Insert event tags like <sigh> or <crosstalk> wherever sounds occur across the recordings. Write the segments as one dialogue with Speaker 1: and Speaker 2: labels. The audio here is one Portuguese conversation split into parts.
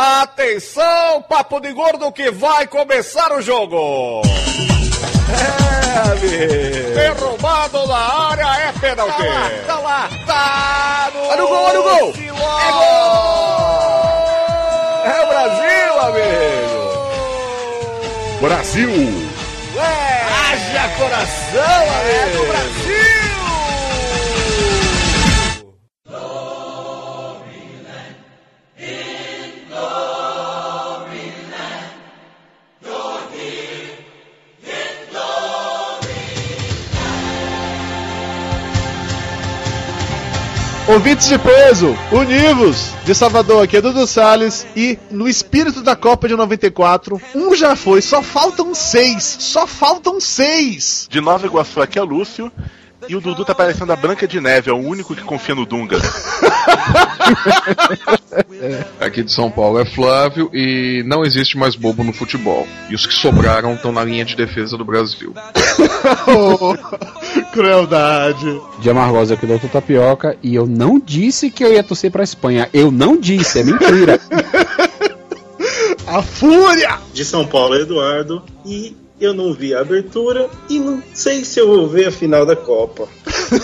Speaker 1: Atenção, papo de gordo que vai começar o jogo. É, amigo. Derrubado na área é pênalti.
Speaker 2: Tá lá,
Speaker 1: Tá no...
Speaker 2: Olha o gol, olha o gol.
Speaker 1: É gol. É o Brasil, amigo.
Speaker 3: Brasil!
Speaker 1: É.
Speaker 2: Haja coração,
Speaker 1: É
Speaker 2: amigo.
Speaker 1: do Brasil.
Speaker 4: Ouvintes de peso, univos! De Salvador, aqui é Dudu Salles e no espírito da Copa de 94, um já foi, só faltam seis! Só faltam seis!
Speaker 3: De Nova Iguaçu aqui é Lúcio. E o Dudu tá parecendo a Branca de Neve, é o único que confia no Dunga. <laughs>
Speaker 5: Aqui de São Paulo é Flávio e não existe mais bobo no futebol. E os que sobraram estão na linha de defesa do Brasil. <laughs> <laughs> <laughs>
Speaker 4: Crueldade!
Speaker 6: De Amargosa aqui do Doutor Tapioca e eu não disse que eu ia torcer pra Espanha. Eu não disse, é mentira. <laughs>
Speaker 4: A fúria!
Speaker 7: de São Paulo, Eduardo, e eu não vi a abertura e não sei se eu vou ver a final da Copa.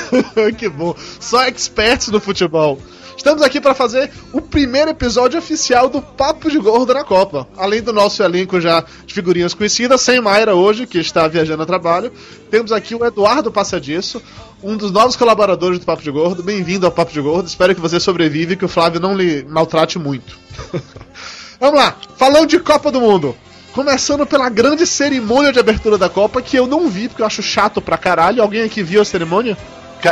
Speaker 7: <laughs>
Speaker 4: que bom! Só experts no futebol. Estamos aqui para fazer o primeiro episódio oficial do Papo de Gordo na Copa. Além do nosso elenco já de figurinhas conhecidas, sem Mayra hoje, que está viajando a trabalho, temos aqui o Eduardo Passadiço, um dos novos colaboradores do Papo de Gordo. Bem-vindo ao Papo de Gordo. Espero que você sobreviva e que o Flávio não lhe maltrate muito. <laughs> Vamos lá, falando de Copa do Mundo. Começando pela grande cerimônia de abertura da Copa, que eu não vi, porque eu acho chato pra caralho. Alguém aqui viu a cerimônia?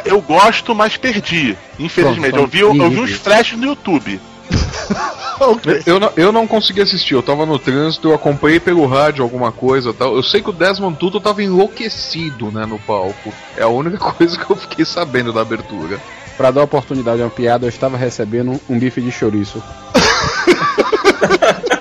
Speaker 3: Eu gosto, mas perdi. Infelizmente.
Speaker 6: Pronto,
Speaker 3: Eu vi, eu vi uns flashes no YouTube. <laughs>
Speaker 4: Ok.
Speaker 5: Eu não, eu não consegui assistir, eu tava no trânsito, eu acompanhei pelo rádio alguma coisa e tal. Eu sei que o Desmond Tutu tava enlouquecido, né, no palco. É a única <laughs> coisa que eu fiquei sabendo da abertura.
Speaker 6: Pra dar oportunidade a uma piada, eu estava recebendo um bife de chouriço. <laughs>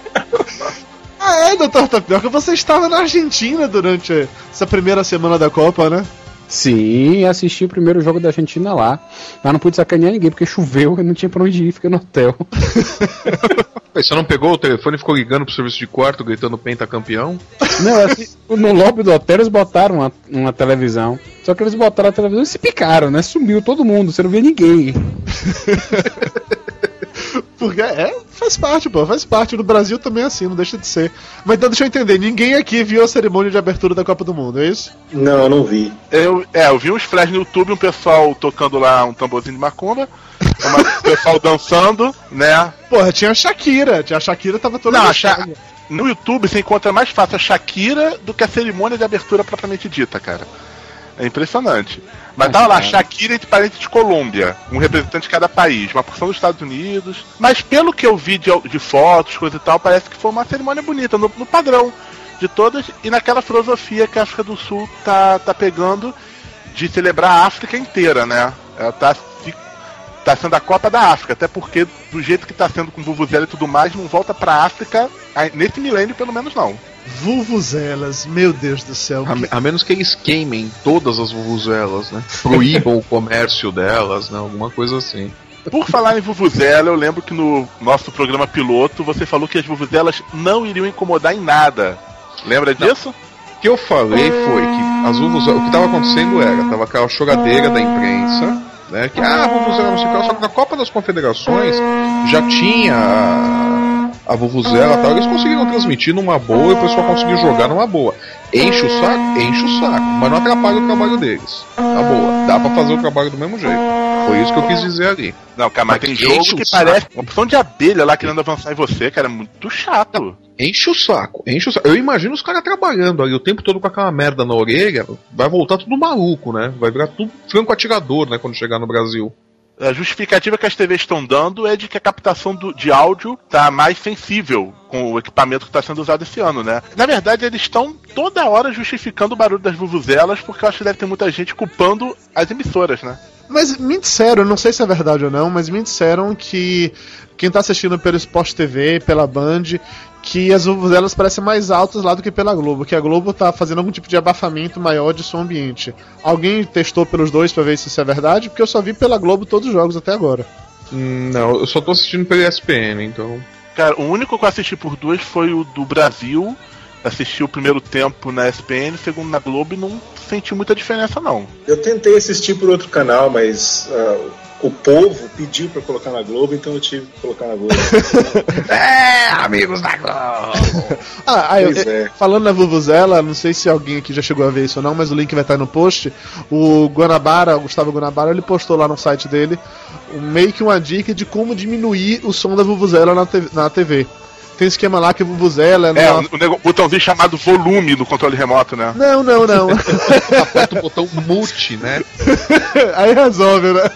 Speaker 4: Ah, é, doutor Tapioca, você estava na Argentina durante essa primeira semana da Copa, né?
Speaker 6: Sim, assisti o primeiro jogo da Argentina lá. Mas não pude sacanear ninguém, porque choveu e não tinha pra onde ir, fica no hotel. <laughs>
Speaker 5: Você não pegou o telefone e ficou ligando pro serviço de quarto, gritando pentacampeão?
Speaker 6: Não, assim, <laughs> no lobby do hotel eles botaram uma, uma televisão. Só que eles botaram a televisão e se picaram, né? Sumiu todo mundo, você não via ninguém. <laughs>
Speaker 4: Porque é, faz parte, pô, faz parte. No Brasil também é assim, não deixa de ser. Mas então deixa eu entender, ninguém aqui viu a cerimônia de abertura da Copa do Mundo, é isso?
Speaker 7: Não, eu não vi.
Speaker 3: Eu, é, eu vi uns flashes no YouTube, um pessoal tocando lá um tamborzinho de macumba. <laughs> Um pessoal dançando, né?
Speaker 4: Porra, tinha a Shakira, tinha a Shakira tava toda
Speaker 3: Não. Sha- No YouTube você encontra mais fácil a Shakira do que a cerimônia de abertura propriamente dita, cara. É impressionante. Mas tava lá, Shakira entre parênteses Colômbia, um representante de cada país, uma porção dos Estados Unidos. Mas pelo que eu vi de, de fotos, coisa e tal, parece que foi uma cerimônia bonita, no, no padrão de todas, e naquela filosofia que a África do Sul tá, tá pegando de celebrar a África inteira, né? Ela tá se tá sendo a Copa da África, até porque do jeito que tá sendo com Vuvuzela e tudo mais, não volta pra África nesse milênio pelo menos não.
Speaker 4: Vuvuzelas, meu Deus do céu.
Speaker 5: A, a menos que eles queimem todas as vuvuzelas, né? Proíbam o comércio delas, né? Alguma coisa assim.
Speaker 3: Por falar em Vuvuzela, eu lembro que no nosso programa piloto você falou que as Vuvuzelas não iriam incomodar em nada. Lembra disso?
Speaker 5: O que eu falei foi que as vuvuzelas, o que estava acontecendo era, tava aquela choradeira da imprensa, né? Que ah, a vuvuzela não sei o que, só que na Copa das Confederações já tinha a, vuvuzela e tal, eles conseguiram transmitir numa boa e o pessoal conseguiu jogar numa boa. Enche o saco? Enche o saco, mas não atrapalha o trabalho deles. Na boa, dá pra fazer o trabalho do mesmo jeito. Foi isso que eu quis dizer ali.
Speaker 3: Não, cara, mas
Speaker 5: Mas
Speaker 3: tem jogo
Speaker 5: o
Speaker 3: que
Speaker 5: saco.
Speaker 3: parece uma opção de abelha lá querendo avançar em você, cara, é muito chato.
Speaker 5: Enche o saco, enche o saco. Eu imagino os caras trabalhando ali o tempo todo com aquela merda na orelha, vai voltar tudo maluco, né? Vai virar tudo franco atirador, né, quando chegar no Brasil.
Speaker 3: A justificativa que as TVs estão dando é de que a captação do- de áudio tá mais sensível com o equipamento que está sendo usado esse ano, né? Na verdade, eles estão toda hora justificando o barulho das vuvuzelas, porque eu acho que deve ter muita gente culpando as emissoras, né?
Speaker 4: Mas me disseram, não sei se é verdade ou não, mas me disseram que quem tá assistindo pelo Sport TV, pela Band, que as vuvuzelas parecem mais altas lá do que pela Globo, que a Globo tá fazendo algum tipo de abafamento maior de som ambiente. Alguém testou pelos dois pra ver se isso é verdade? Porque eu só vi pela Globo todos os jogos até agora.
Speaker 5: Hum, Não, eu só tô assistindo pelo ESPN, então.
Speaker 3: Cara, o único que eu assisti por duas foi o do Brasil. Assisti o primeiro tempo na SPN, o segundo na Globo e não senti muita diferença, não.
Speaker 7: Eu tentei assistir por outro canal, mas ah, o povo pediu pra colocar na Globo, então eu tive que colocar na Globo. <laughs>
Speaker 5: É, amigos da Globo. <laughs>
Speaker 4: Ah, eu-
Speaker 7: Pois é.
Speaker 4: falando na Vuvuzela, não sei se alguém aqui já chegou a ver isso ou não, mas o link vai estar no post. O Guanabara, o Gustavo Guanabara, ele postou lá no site dele um- meio que uma dica de como diminuir o som da Vuvuzela na TV. Na TV. Tem um esquema lá que a Vuvuzela é
Speaker 3: É,
Speaker 4: numa-
Speaker 3: o, o nego- botãozinho chamado volume no controle remoto, né?
Speaker 4: Não, não, não. <laughs>
Speaker 5: Aperta o botão mute, né? <laughs>
Speaker 4: Aí resolve, né?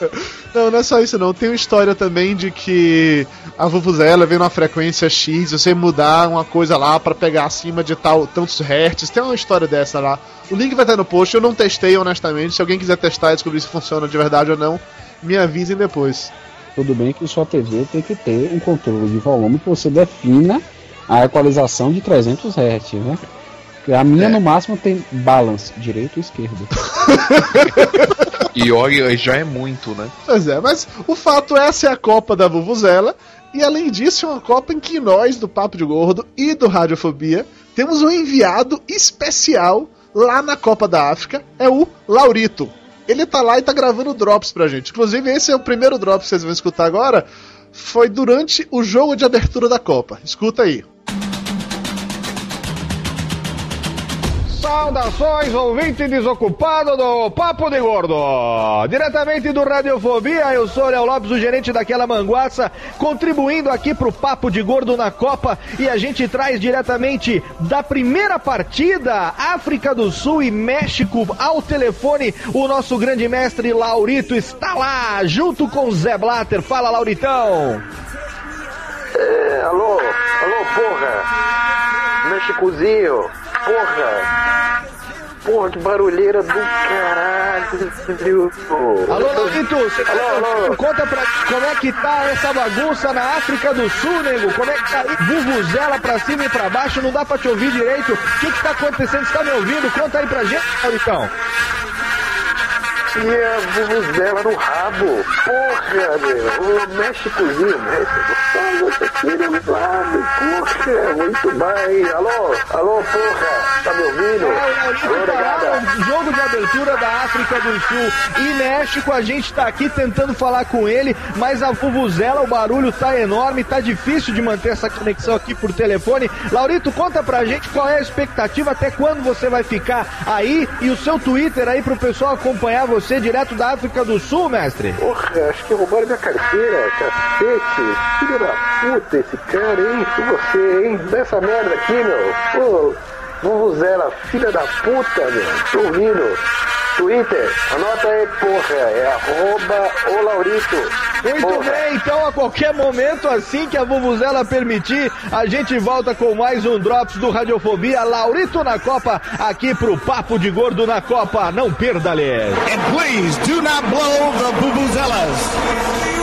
Speaker 4: Não, não é só isso não. Tem uma história também de que a Vuvuzela vem numa frequência X, você mudar uma coisa lá pra pegar acima de tal tantos hertz. Tem uma história dessa lá. O link vai estar no post, eu não testei honestamente. Se alguém quiser testar e descobrir se funciona de verdade ou não, me avisem depois.
Speaker 6: Tudo bem que sua TV tem que ter um controle de volume que você defina a equalização de 300 Hz, né? Porque A minha no máximo tem balance, direito e esquerdo. <laughs>
Speaker 5: E olha, já é muito, né?
Speaker 4: Pois é, mas o fato é essa é a Copa da Vuvuzela. E além disso, é uma Copa em que nós, do Papo de Gordo e do Radiofobia, temos um enviado especial lá na Copa da África, é o Laurito. Ele tá lá e tá gravando drops pra gente. Inclusive, esse é o primeiro drop que vocês vão escutar agora. Foi durante o jogo de abertura da Copa. Escuta aí.
Speaker 1: Saudações, ouvinte desocupado do Papo de Gordo. Diretamente do Radiofobia, eu sou Léo Lopes, o gerente daquela manguaça, contribuindo aqui pro Papo de Gordo na Copa. E a gente traz diretamente da primeira partida, África do Sul e México, ao telefone, o nosso grande mestre Laurito está lá, junto com Zé Blatter. Fala, Lauritão.
Speaker 8: É, alô, alô, porra! Méxicozinho, porra! Porra, que barulheira do caralho!
Speaker 1: Alô, Laurito, você
Speaker 8: Alô, alô.
Speaker 1: conta pra como é que tá essa bagunça na África do Sul, nego? Como é que tá aí? Vuvuzela pra cima e pra baixo, não dá pra te ouvir direito. O que que tá acontecendo? Você tá me ouvindo? Conta aí pra gente, Lauritão.
Speaker 8: E a vuvuzela no rabo! Porra, meu! O Méxicozinho, México! Você tira no lado! Porra, muito bem! Alô, alô, porra! Tá me ouvindo?
Speaker 1: É, jogo de abertura da África do Sul e México. A gente tá aqui tentando falar com ele, mas a Vuvuzela, o barulho tá enorme, tá difícil de manter essa conexão aqui por telefone. Laurito, conta pra gente qual é a expectativa, até quando você vai ficar aí e o seu Twitter aí pro pessoal acompanhar você direto da África do Sul, mestre.
Speaker 8: Porra, acho que roubaram minha carteira, cacete! Filho da puta esse cara, hein? E você, hein? Dessa merda aqui, meu! Pô, Vuvuzela, filha da puta, meu! Tô ouvindo! Twitter, anota aí, porra, é arroba o Laurito.
Speaker 1: Muito
Speaker 8: Porra.
Speaker 1: bem, então a qualquer momento, assim que a Vuvuzela permitir, a gente volta com mais um Drops do Radiofobia. Laurito na Copa, aqui pro Papo de Gordo na Copa. Não perda-lhe!
Speaker 2: And please do not blow the vuvuzelas.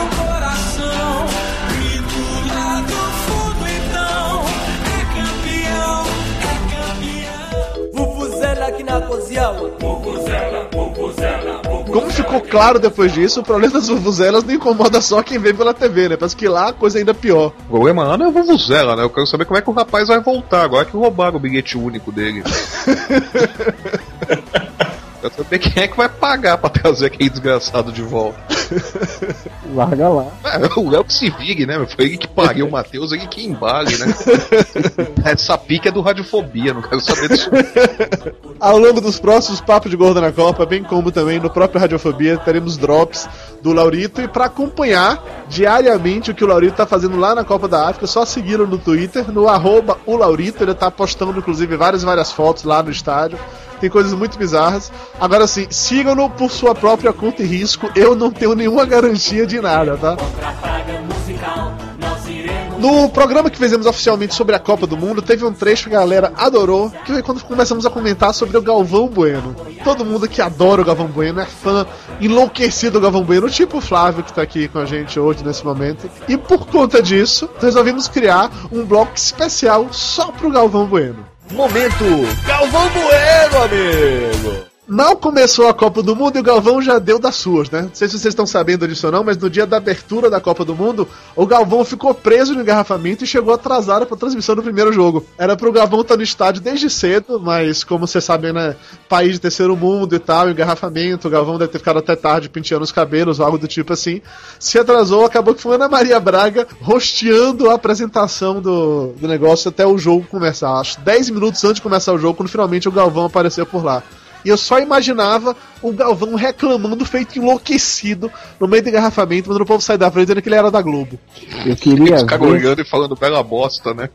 Speaker 4: Como ficou claro depois disso, o problema das vuvuzelas não incomoda só quem vê pela TV, né? Parece que lá a coisa é ainda pior.
Speaker 5: O problema lá não é a Vuvuzela, né? Eu quero saber como é que o rapaz vai voltar agora que roubaram o bilhete único dele. <laughs> Quero saber quem é que vai pagar pra trazer aquele desgraçado de volta. <laughs>
Speaker 6: Larga lá.
Speaker 5: É, o Léo que se vigue, né? Foi ele que pariu o Matheus, ele que embale, né? <laughs> Essa pica é do Radiofobia, não quero saber disso. <laughs>
Speaker 4: Ao longo dos próximos Papos de Gordo na Copa, bem como também no próprio Radiofobia, teremos drops do Laurito. E para acompanhar diariamente o que o Laurito tá fazendo lá na Copa da África, só segui-lo no Twitter, no arroba o Laurito. Ele tá postando, inclusive, várias várias fotos lá no estádio. Tem coisas muito bizarras. Agora sim, sigam-no por sua própria conta e risco. Eu não tenho nenhuma garantia de nada, tá? No programa que fizemos oficialmente sobre a Copa do Mundo, teve um trecho que a galera adorou, que foi quando começamos a comentar sobre o Galvão Bueno. Todo mundo que adora o Galvão Bueno é fã enlouquecido do Galvão Bueno, tipo o Flávio que tá aqui com a gente hoje nesse momento. E por conta disso, resolvemos criar um bloco especial só pro Galvão Bueno.
Speaker 1: Momento Galvão Bueno, amigo!
Speaker 4: Mal começou a Copa do Mundo e o Galvão já deu das suas, né? Não sei se vocês estão sabendo disso ou não, mas no dia da abertura da Copa do Mundo, o Galvão ficou preso no engarrafamento e chegou atrasado pra transmissão do primeiro jogo. Era pro Galvão estar no estádio desde cedo, mas como vocês sabem, né? País de terceiro mundo e tal, engarrafamento, o Galvão deve ter ficado até tarde penteando os cabelos, algo do tipo assim. Se atrasou, acabou que foi Ana Maria Braga rosteando a apresentação do, do negócio até o jogo começar. Acho 10 minutos antes de começar o jogo, quando finalmente o Galvão apareceu por lá. E eu só imaginava o Galvão reclamando, feito enlouquecido, no meio do engarrafamento, mandando o povo sair da frente, dizendo que ele era da Globo.
Speaker 6: Eu queria
Speaker 5: Os caras
Speaker 6: ver,
Speaker 5: olhando e falando bela bosta, né?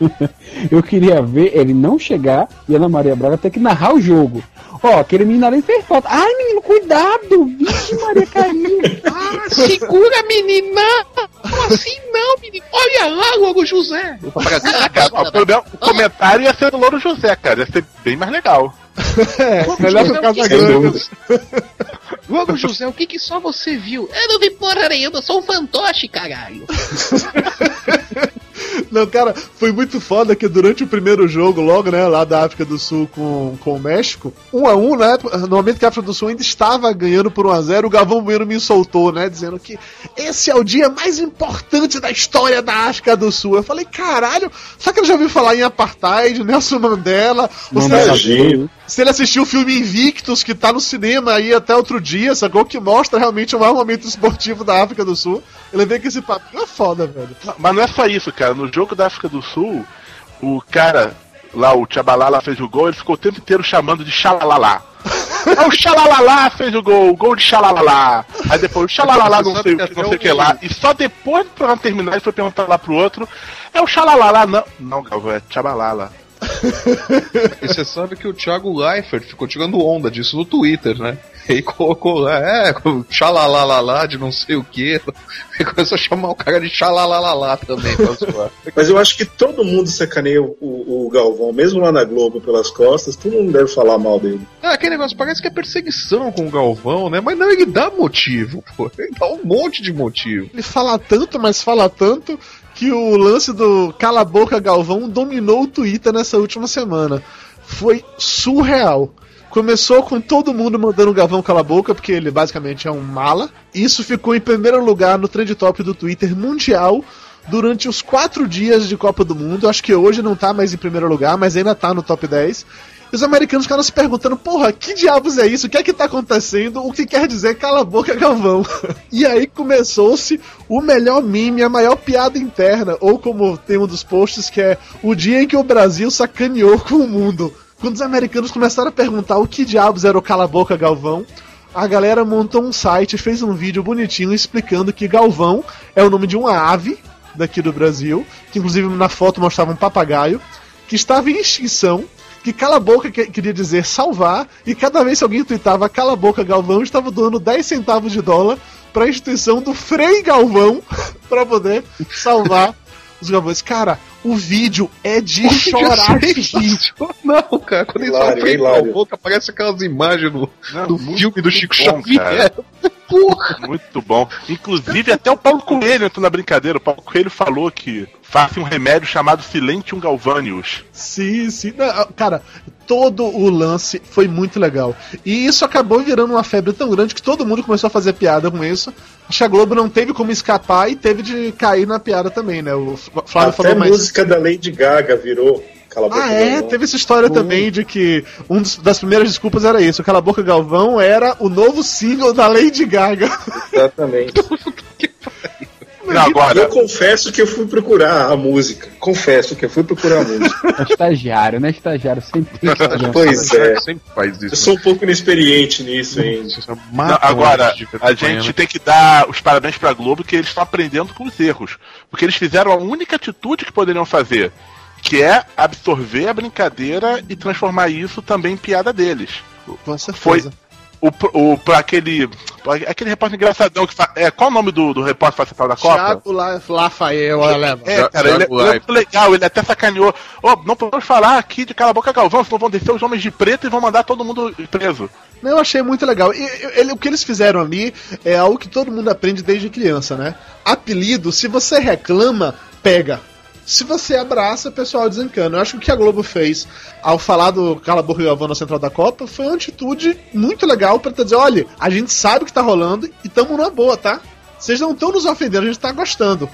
Speaker 5: <laughs>
Speaker 6: eu queria ver ele não chegar e Ana Maria Braga ter que narrar o jogo. Ó, aquele menino ali fez falta. Ai, menino, cuidado! Vixe, Maria caiu. <laughs>
Speaker 5: Ah, segura, menina! Como assim não, menino? Olha lá, Logo José!
Speaker 3: O, problema- o comentário ia ser do Louro José, cara. Ia ser bem mais legal.
Speaker 4: É, melhor que o Casagrande.
Speaker 5: Logo José, o que que só você viu? Eu não vi porra nenhuma, eu sou um fantoche, caralho! <laughs>
Speaker 4: Não, cara, foi muito foda que durante o primeiro jogo, logo, né, lá da África do Sul com, com o México, 1 um a 1 um, né, no momento que a África do Sul ainda estava ganhando por 1 a 0 o Galvão Bueno me soltou, né, dizendo que esse é o dia mais importante da história da África do Sul. Eu falei, caralho, será que ele já ouviu falar em Apartheid, Nelson Mandela? Ele,
Speaker 7: Imagino.
Speaker 4: se ele assistiu o filme Invictus, que tá no cinema aí até outro dia, sacou? Que mostra realmente o maior momento esportivo da África do Sul. Ele vê que esse papinho é foda, velho.
Speaker 3: Mas não é só isso, cara. No jogo da África do Sul, o cara lá, o Tchabalala fez o gol, ele ficou o tempo inteiro chamando de xalalala. <laughs> Ah, o xalalala fez o gol, o gol de xalalala. Aí depois o xalalala não sei o que, não sei o que lá. E só depois do programa terminar, ele foi perguntar lá pro outro: é o xalalala? Não, não, Galvão, é tchabalala. <laughs>
Speaker 5: E você sabe que o Thiago Leifert ficou tirando onda disso no Twitter, né? E colocou lá, é, xalalalala de não sei o que. E começou a chamar o cara de xalalalala também pra zoar.
Speaker 7: Mas eu acho que todo mundo sacaneia o, o- o Galvão, mesmo lá na Globo pelas costas, todo mundo deve falar mal dele.
Speaker 5: Ah, aquele negócio parece que é perseguição com o Galvão, né? Mas não, ele dá motivo, pô. Ele dá um monte de motivo.
Speaker 4: Ele fala tanto, mas fala tanto, que o lance do Cala a Boca Galvão dominou o Twitter nessa última semana. Foi surreal. Começou com todo mundo mandando o Galvão cala a boca, porque ele basicamente é um mala. Isso ficou em primeiro lugar no trend top do Twitter mundial durante os quatro dias de Copa do Mundo. Acho que hoje não tá mais em primeiro lugar, mas ainda tá no top 10. Os americanos ficaram se perguntando, porra, que diabos é isso? O que é que tá acontecendo? O que quer dizer cala a boca, Galvão? <laughs> e aí começou-se o melhor meme, a maior piada interna, ou como tem um dos posts que é o dia em que o Brasil sacaneou com o mundo. Quando os americanos começaram a perguntar o que diabos era o cala a boca, Galvão, a galera montou um site, fez um vídeo bonitinho explicando que Galvão é o nome de uma ave daqui do Brasil, que inclusive na foto mostrava um papagaio, que estava em extinção, que cala a boca que- queria dizer salvar, e cada vez que alguém tweetava cala a boca Galvão, estava doando 10 centavos de dólar para a instituição do Frei Galvão <laughs> para poder salvar os Galvões. Cara, o vídeo é de <laughs> chorar de rir. <laughs>
Speaker 5: Não, cara, quando eles
Speaker 7: hilário.
Speaker 5: a boca, aparece aquelas imagens do,
Speaker 3: Não,
Speaker 5: do
Speaker 3: muito
Speaker 5: filme do Chico
Speaker 3: bom,
Speaker 5: Xavier.
Speaker 3: cara. <laughs>
Speaker 5: Porra!
Speaker 3: Muito bom. Inclusive, até o Paulo Coelho entrou na brincadeira. O Paulo Coelho falou que faz um remédio chamado Silentium Galvanius.
Speaker 4: Sim, sim. Não, cara, todo o lance foi muito legal. E isso acabou virando uma febre tão grande que todo mundo começou a fazer piada com isso. Acho que a Globo não teve como escapar e teve de cair na piada também, né? O Flávio
Speaker 7: Até
Speaker 4: falou
Speaker 7: a
Speaker 4: mais.
Speaker 7: música da Lady Gaga virou Cala a Boca
Speaker 4: Ah, é?
Speaker 7: Galvão.
Speaker 4: Teve essa história também de que uma das primeiras desculpas era isso. Cala a Boca Galvão era o novo single da Lady Gaga.
Speaker 7: Exatamente. <laughs> <laughs>
Speaker 3: Não,
Speaker 7: Eu
Speaker 3: agora,
Speaker 7: confesso que eu fui procurar a música. Confesso que eu fui procurar a música. <laughs>
Speaker 6: É estagiário, né? Estagiário sempre <laughs>
Speaker 7: Pois é.
Speaker 5: Sempre faz
Speaker 7: Eu
Speaker 5: isso.
Speaker 7: sou um pouco inexperiente nisso ainda.
Speaker 3: não,
Speaker 5: Mata
Speaker 3: agora a gente
Speaker 5: né?
Speaker 3: tem que dar os parabéns pra Globo que eles estão aprendendo com os erros. Porque eles fizeram a única atitude que poderiam fazer, que é absorver a brincadeira e transformar isso também em piada deles.
Speaker 4: Com certeza.
Speaker 3: Foi o, o pra aquele pra aquele repórter engraçadão que fa, é qual o nome do, do repórter principal da Copa?
Speaker 4: Thiago La Rafael, olha
Speaker 3: É, cara, ele, é- ele é muito legal, ele até sacaneou. Ó, não podemos falar aqui de Cala a Boca Galvão, senão vão descer os homens de preto e vão mandar todo mundo preso.
Speaker 4: Não, Eu achei muito legal. E, ele- o que eles fizeram ali é algo que todo mundo aprende desde criança, né? Apelido, se você reclama, pega. Se você abraça, o pessoal desencana. Eu acho que o que a Globo fez ao falar do Cala Boca e Galvão na Central da Copa foi uma atitude muito legal pra dizer: olha, a gente sabe o que tá rolando e tamo numa boa, tá? Vocês não estão nos ofendendo, a gente tá gostando.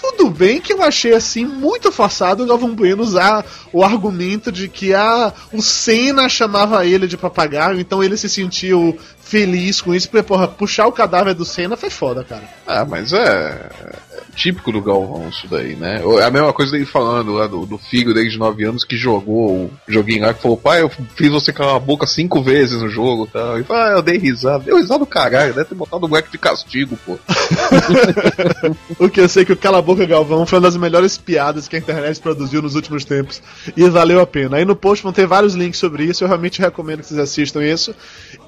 Speaker 4: Tudo bem que eu achei assim muito forçado o Galvão Bueno usar o argumento de que ah, o Senna chamava ele de papagaio, então ele se sentiu feliz com isso, porque, porra, puxar o cadáver do Senna foi foda, cara.
Speaker 5: Ah, mas é, é típico do Galvão isso daí, né? É a mesma coisa dele falando lá do, do filho dele de 9 anos que jogou o joguinho lá, que falou, pai, eu fiz você calar a boca cinco vezes no jogo e tal. E falou, ah, eu dei risada. Deu risada do caralho, deve ter botado o moleque de castigo, pô. <laughs>
Speaker 4: o que eu sei é que o Cala a Boca Galvão foi uma das melhores piadas que a internet produziu nos últimos tempos e valeu a pena. Aí no post vão ter vários links sobre isso, eu realmente recomendo que vocês assistam isso.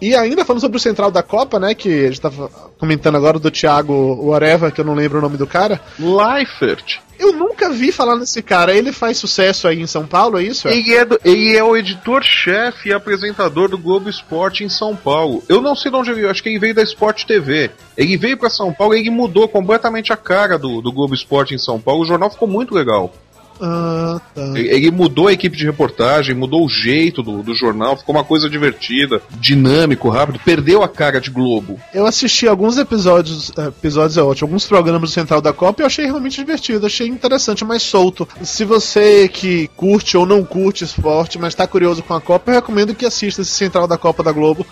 Speaker 4: E ainda falando sobre o Central da Copa, né, que a gente tava comentando agora do Thiago Whatever, que eu não lembro o nome do cara.
Speaker 5: Leifert.
Speaker 4: Eu nunca vi falar nesse cara. Ele faz sucesso aí em São Paulo, é isso?
Speaker 5: Ele é, do- ele é o editor-chefe e apresentador do Globo Esporte em São Paulo. Eu não sei de onde ele veio, acho que ele veio da Sport TV. Ele veio pra São Paulo e ele mudou completamente a cara do, do Globo Esporte em São Paulo. O jornal ficou muito legal.
Speaker 4: Ah, tá.
Speaker 5: Ele, mudou a equipe de reportagem, mudou o jeito do, do jornal, ficou uma coisa divertida, dinâmico, rápido, perdeu a cara de Globo.
Speaker 4: Eu assisti alguns episódios, eh, episódios é ótimo, alguns programas do Central da Copa e eu achei realmente divertido, achei interessante, mais solto. Se você que curte ou não curte esporte, mas tá curioso com a Copa, eu recomendo que assista esse Central da Copa da Globo.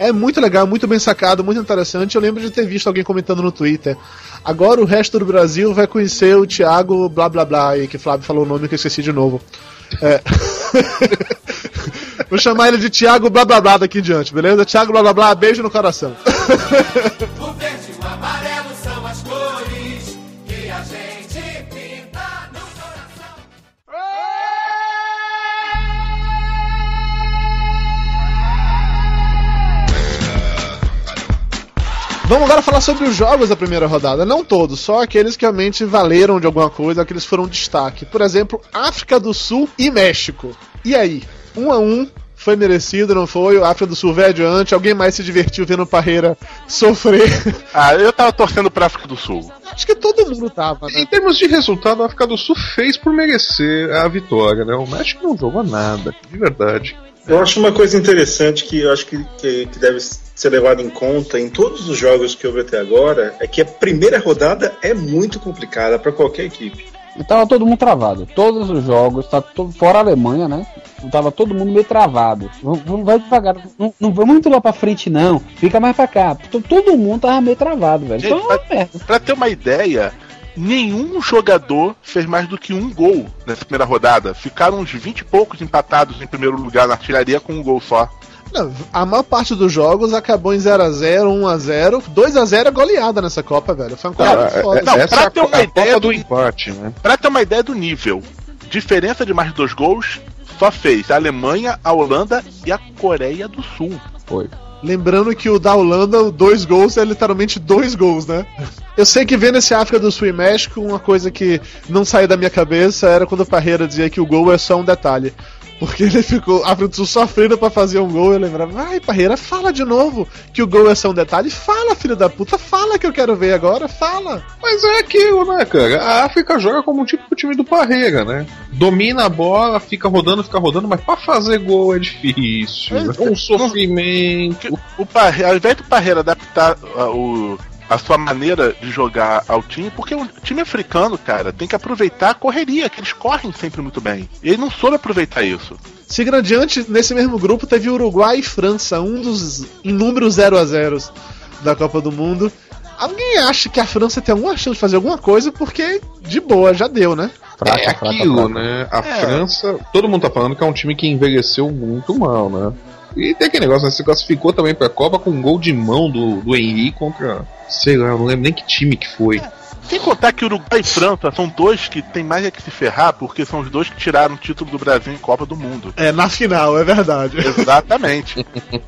Speaker 4: É muito legal, muito bem sacado, muito interessante. Eu lembro de ter visto alguém comentando no Twitter. Agora o resto do Brasil vai conhecer o Thiago blá blá blá, aí que Flávio falou o nome que eu esqueci de novo. É. <laughs> Vou chamar ele de Thiago blá blá blá daqui em diante, beleza? Thiago blá blá blá, beijo no coração. <laughs> Vamos agora falar sobre os jogos da primeira rodada. Não todos, só aqueles que realmente valeram de alguma coisa, aqueles que foram destaque. Por exemplo, África do Sul e México. E aí? Um a um. Foi merecido, não foi? O África do Sul veio adiante. Alguém mais se divertiu vendo o Parreira sofrer? <laughs>
Speaker 3: Ah, eu tava torcendo pra África do Sul.
Speaker 4: Acho que todo mundo tava, né?
Speaker 5: Em termos de resultado, a África do Sul fez por merecer a vitória, né? O México não jogou nada, de verdade.
Speaker 7: Eu acho uma coisa interessante que eu acho que, que, que deve ser levado em conta em todos os jogos que houve até agora é que a primeira rodada é muito complicada para qualquer equipe.
Speaker 6: E tava todo mundo travado. Todos os jogos, tá todo, fora a Alemanha, né? Tava todo mundo meio travado. Vamos, vai devagar. Não, não vamos muito lá pra frente, não. Fica mais pra cá. Todo mundo tava meio travado, velho.
Speaker 3: Gente,
Speaker 6: Então, é uma merda.
Speaker 3: Pra ter uma ideia, nenhum jogador fez mais do que um gol nessa primeira rodada. Ficaram uns 20 e poucos empatados em primeiro lugar na artilharia com um gol só.
Speaker 4: Não, a maior parte dos jogos acabou em 0x0, 1x0. 2x0 é goleada nessa Copa, velho. Foi uma
Speaker 5: Cara,
Speaker 4: muito foda.
Speaker 3: não,
Speaker 5: essa
Speaker 3: pra
Speaker 5: é
Speaker 3: ter uma ideia
Speaker 5: Copa
Speaker 3: do-
Speaker 5: do empate, né?
Speaker 3: Pra ter uma ideia do nível, diferença de mais dois gols só fez a Alemanha, a Holanda e a Coreia do Sul.
Speaker 6: Foi.
Speaker 4: Lembrando que o da Holanda, dois gols, é literalmente dois gols, né? Eu sei que vendo esse África do Sul e México, uma coisa que não saiu da minha cabeça era quando o Parreira dizia que o gol é só um detalhe. Porque ele ficou, do Sul sofrendo pra fazer um gol, eu lembrava, ai Parreira, fala de novo que o gol é só um detalhe. Fala, filho da puta, fala que eu quero ver agora, fala.
Speaker 5: Mas é aquilo, né, cara? A África joga como um tipo time do Parreira, né? Domina a bola, fica rodando, fica rodando, mas pra fazer gol é difícil. É um sofrimento.
Speaker 3: O Parreira, ao invés do Parreira adaptar ah, o, a sua maneira de jogar ao time, porque o time africano, cara, tem que aproveitar a correria, que eles correm sempre muito bem. E ele não soube aproveitar isso.
Speaker 4: Seguindo adiante, nesse mesmo grupo teve Uruguai e França, um dos inúmeros 0 a 0 da Copa do Mundo. Alguém acha que a França tem alguma chance de fazer alguma coisa? Porque, de boa, já deu, né?
Speaker 6: Fraca,
Speaker 5: é
Speaker 6: fraca,
Speaker 5: aquilo,
Speaker 6: fraca.
Speaker 5: né? A
Speaker 3: É.
Speaker 5: França, todo mundo tá falando que é um time que envelheceu muito mal, né? E tem aquele negócio, né? Se classificou também pra Copa com um gol de mão do, do Henry contra. Sei lá, não lembro nem que time que foi.
Speaker 3: Sem contar que Uruguai e França são dois que tem mais é que se ferrar, porque são os dois que tiraram o título do Brasil em Copa do Mundo.
Speaker 4: É, na final, é verdade.
Speaker 3: Exatamente. <laughs>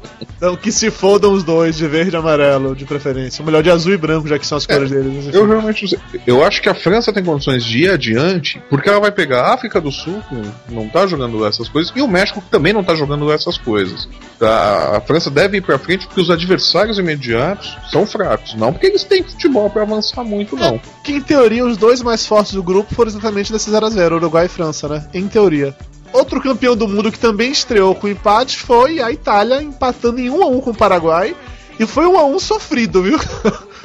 Speaker 4: Então que se fodam os dois, de verde e amarelo, de preferência. Ou melhor, de azul e branco, já que são as cores deles.
Speaker 5: Eu realmente não sei. Eu acho que a França tem condições de ir adiante, porque ela vai pegar a África do Sul, que não tá jogando essas coisas, e o México, que também não tá jogando essas coisas. A, a França deve ir pra frente porque os adversários imediatos são fracos. Não porque eles têm futebol pra avançar muito, não.
Speaker 4: Que em teoria os dois mais fortes do grupo foram exatamente desse 0x0, Uruguai e França, né? Em teoria. Outro campeão do mundo que também estreou com empate foi a Itália, empatando em 1x1 com o Paraguai. E foi um a um sofrido, viu?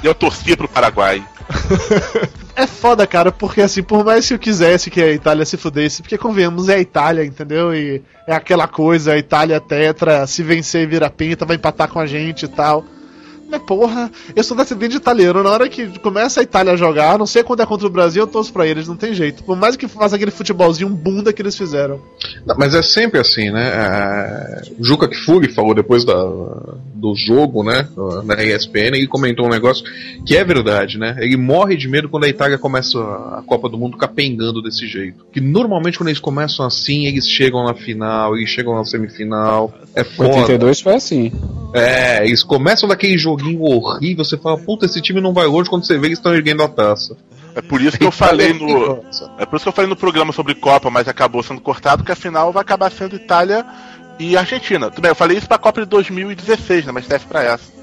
Speaker 3: Eu torcia pro Paraguai. <laughs>
Speaker 4: É foda, cara, porque assim, por mais que eu quisesse que a Itália se fudesse, porque convenhamos, é a Itália, entendeu? E é aquela coisa, a Itália tetra, se vencer e vira pinta, vai empatar com a gente e tal. Mas porra, eu sou descendente de italiano, na hora que começa a Itália a jogar, não sei quando é contra o Brasil, eu torço pra eles, não tem jeito. Por mais que faça aquele futebolzinho bunda que eles fizeram.
Speaker 5: Não, mas é sempre assim, né? É, o Juca Kfouri falou depois da, do jogo, né? Na ESPN, e comentou um negócio que é verdade, né? Ele morre de medo quando a Itália começa a Copa do Mundo capengando desse jeito. Que normalmente quando eles começam assim, eles chegam na final, eles chegam na semifinal. É foda.
Speaker 6: 82 foi assim.
Speaker 5: É, eles começam daquele joguinho horrível, você fala, puta, esse time não vai longe quando você vê eles estão erguendo a taça.
Speaker 3: É por isso que eu falei no. É por isso que eu falei no programa sobre Copa, mas acabou sendo cortado, que a final vai acabar sendo Itália e Argentina. Tudo bem, eu falei isso pra Copa de 2016, né? Mas serve pra essa.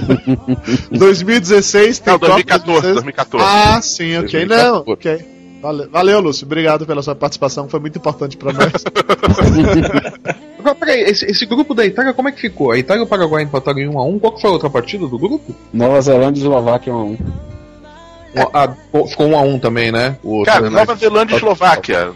Speaker 3: <laughs>
Speaker 4: 2016 tem
Speaker 3: Não,
Speaker 4: Copa
Speaker 3: 2014, 2014.
Speaker 4: Ah, sim, ok.
Speaker 5: 2014.
Speaker 4: Não, ok. Valeu, valeu, Lúcio. Obrigado pela sua participação, foi muito importante pra nós. <laughs>
Speaker 5: Agora, peraí, esse, esse grupo da Itália, como é que ficou? A Itália e o Paraguai empataram em 1x1, qual que foi a outra partida do grupo?
Speaker 6: Nova Zelândia e Eslováquia 1 x 1
Speaker 5: Ah, ficou 1x1 também, né? O
Speaker 3: Cara, Nova? Zelândia e Eslováquia.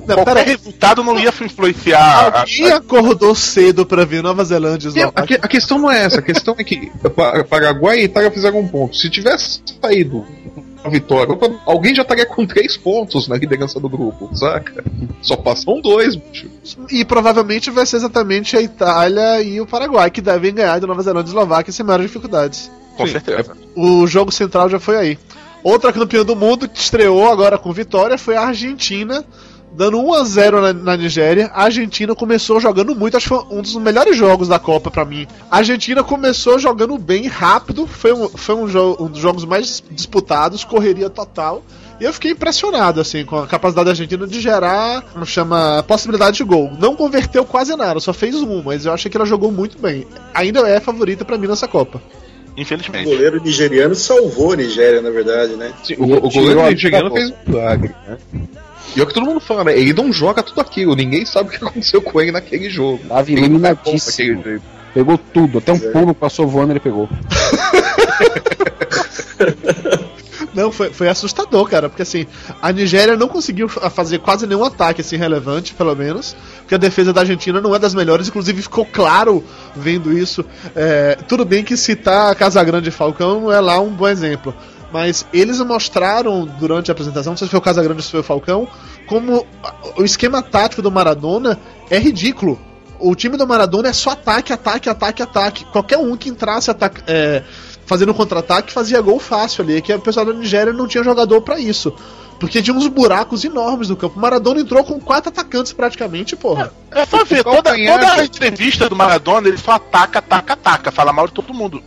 Speaker 4: Não,
Speaker 3: Qualquer
Speaker 4: peraí.
Speaker 3: resultado não ia influenciar. a-
Speaker 4: Alguém acordou cedo pra ver Nova Zelândia e
Speaker 5: A, a questão não é essa, a questão é que Pa- Paraguai e Itália fizeram um ponto. Se tivesse saído a vitória, alguém já estaria com três pontos na liderança do grupo, saca? Só passam dois, bicho.
Speaker 4: E provavelmente vai ser exatamente a Itália e o Paraguai que devem ganhar da Nova Zelândia e Eslováquia sem maiores dificuldades.
Speaker 3: Com
Speaker 5: Sim,
Speaker 3: certeza.
Speaker 4: O jogo central já foi aí. Outra campeã do mundo que estreou agora com vitória foi a Argentina, dando 1 a 0 na, na Nigéria. A Argentina começou jogando muito, acho que foi um dos melhores jogos da Copa pra mim. A Argentina começou jogando bem rápido, foi um, foi um, jo- um dos jogos mais disputados, correria total. E eu fiquei impressionado, assim, com a capacidade da Argentina de gerar, como chama, possibilidade de gol. Não converteu quase nada, só fez um, mas eu achei que ela jogou muito bem. Ainda é a favorita pra mim nessa Copa.
Speaker 7: O
Speaker 3: Infelizmente.
Speaker 7: goleiro nigeriano salvou a Nigéria, na verdade, né?
Speaker 5: Sim, o, o
Speaker 6: Tirou
Speaker 5: goleiro nigeriano fez um milagre, né? E é o que todo mundo fala, né? Ele não joga tudo aquilo, ninguém sabe o que aconteceu com ele naquele jogo.
Speaker 6: Tava
Speaker 5: Ele não é bom
Speaker 6: iluminadíssimo. Pegou tudo, até um pulo que passou voando ele pegou. <laughs>
Speaker 4: Não, foi, foi assustador, cara, porque assim, a Nigéria não conseguiu fa- fazer quase nenhum ataque assim relevante, pelo menos, porque a defesa da Argentina não é das melhores, inclusive ficou claro vendo isso. É, tudo bem que citar Casagrande e Falcão não é lá um bom exemplo, mas eles mostraram durante a apresentação, não sei se foi o Casagrande ou se foi o Falcão, como o esquema tático do Maradona é ridículo. O time do Maradona é só ataque, ataque, ataque, ataque. Qualquer um que entrasse ataque, é, fazendo contra-ataque fazia gol fácil ali. Que o pessoal da Nigéria não tinha jogador pra isso. Porque tinha uns buracos enormes no campo. O Maradona entrou com quatro atacantes praticamente, porra.
Speaker 3: É só ver, toda, toda a entrevista do Maradona, ele só ataca, ataca, ataca, fala mal de todo mundo.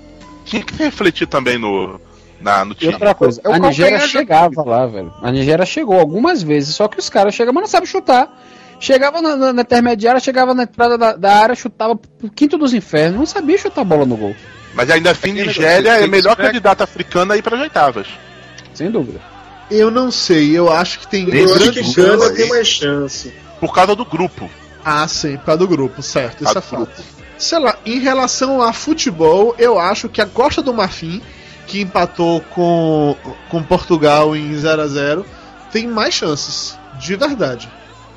Speaker 3: Tinha que refletir também no, na, no
Speaker 6: E
Speaker 3: time.
Speaker 6: outra coisa,
Speaker 5: É o
Speaker 6: a Nigéria chegava lá, velho. A Nigéria chegou algumas vezes, só que os caras chegam, mas não sabem chutar. Chegava na, na- na intermediária, chegava na entrada da, da área, chutava pro quinto dos infernos, não sabia chutar a bola no gol,
Speaker 3: Mas ainda assim, Nigéria é a melhor candidata africana a ir para as oitavas.
Speaker 6: sem dúvida.
Speaker 4: Eu não sei, eu acho que tem
Speaker 7: Eu
Speaker 4: grande
Speaker 7: que
Speaker 4: chance.
Speaker 7: Tem mais chance.
Speaker 3: Por causa do grupo.
Speaker 4: Ah, sim, por causa do grupo, certo, isso é fato. Sei lá, em relação a futebol, eu acho que a Costa do Marfim, que empatou com, com Portugal em 0 a 0 tem mais chances, de verdade.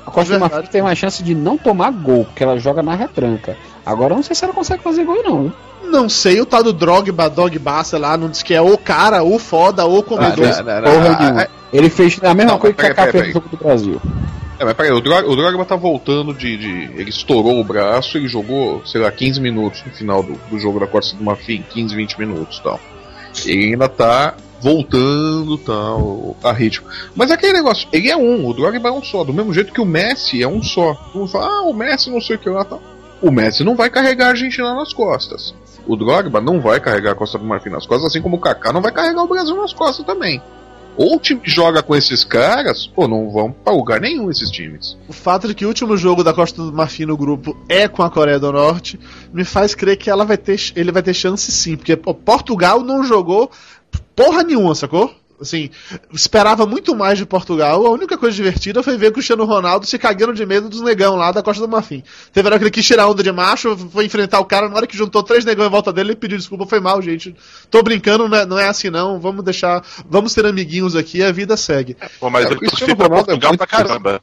Speaker 6: A Costa do
Speaker 4: Verdade.
Speaker 6: Marfim tem mais chance de não tomar gol, porque ela joga na retranca. Agora eu não sei se ela consegue fazer gol, não. viu?
Speaker 4: Não sei, o tal do Drogba, Dogba, sei lá, não diz que é o cara, o foda, o comedor.
Speaker 5: Ah, não, não,
Speaker 6: Porra
Speaker 5: não,
Speaker 6: nenhuma.
Speaker 5: ah,
Speaker 6: Ele fez a mesma
Speaker 5: Não,
Speaker 6: coisa que
Speaker 5: peraí,
Speaker 6: a fez no jogo do Brasil.
Speaker 5: É, mas peraí, o Drogba, o Drogba tá voltando de, de- Ele estourou o braço, ele jogou, sei lá, 15 minutos no final do, do jogo da Costa do Marfim, 15, 20 minutos e tal. Ele ainda tá voltando tal, a ritmo. Mas aquele negócio, ele é um, o Drogba é um só, do mesmo jeito que o Messi é um só. Fala, ah, o Messi não sei o que lá tal. O Messi não vai carregar a Argentina nas costas. O Drogba não vai carregar a Costa do Marfim nas costas, assim como o Kaká não vai carregar o Brasil nas costas também. Ou o time joga com esses caras, pô, não vão pra lugar nenhum esses times.
Speaker 4: O fato de que o último jogo da Costa do Marfim no grupo é com a Coreia do Norte me faz crer que ela vai ter, ele vai ter chance sim, porque Portugal não jogou porra nenhuma, sacou? Assim, esperava muito mais de Portugal. A única coisa divertida foi ver o Cristiano Ronaldo se cagando de medo dos negão lá da Costa do Marfim. Teve hora que ele quis tirar onda de macho, foi enfrentar o cara, na hora que juntou três negão em volta dele, ele pediu desculpa, foi mal, gente. Tô brincando, não é, não é assim não. Vamos deixar. Vvamos ser amiguinhos aqui, a vida segue.
Speaker 3: Pô, mas
Speaker 5: É, Cristiano
Speaker 3: torcia pra
Speaker 5: Ronaldo é
Speaker 3: Portugal
Speaker 5: muito
Speaker 3: pra caramba.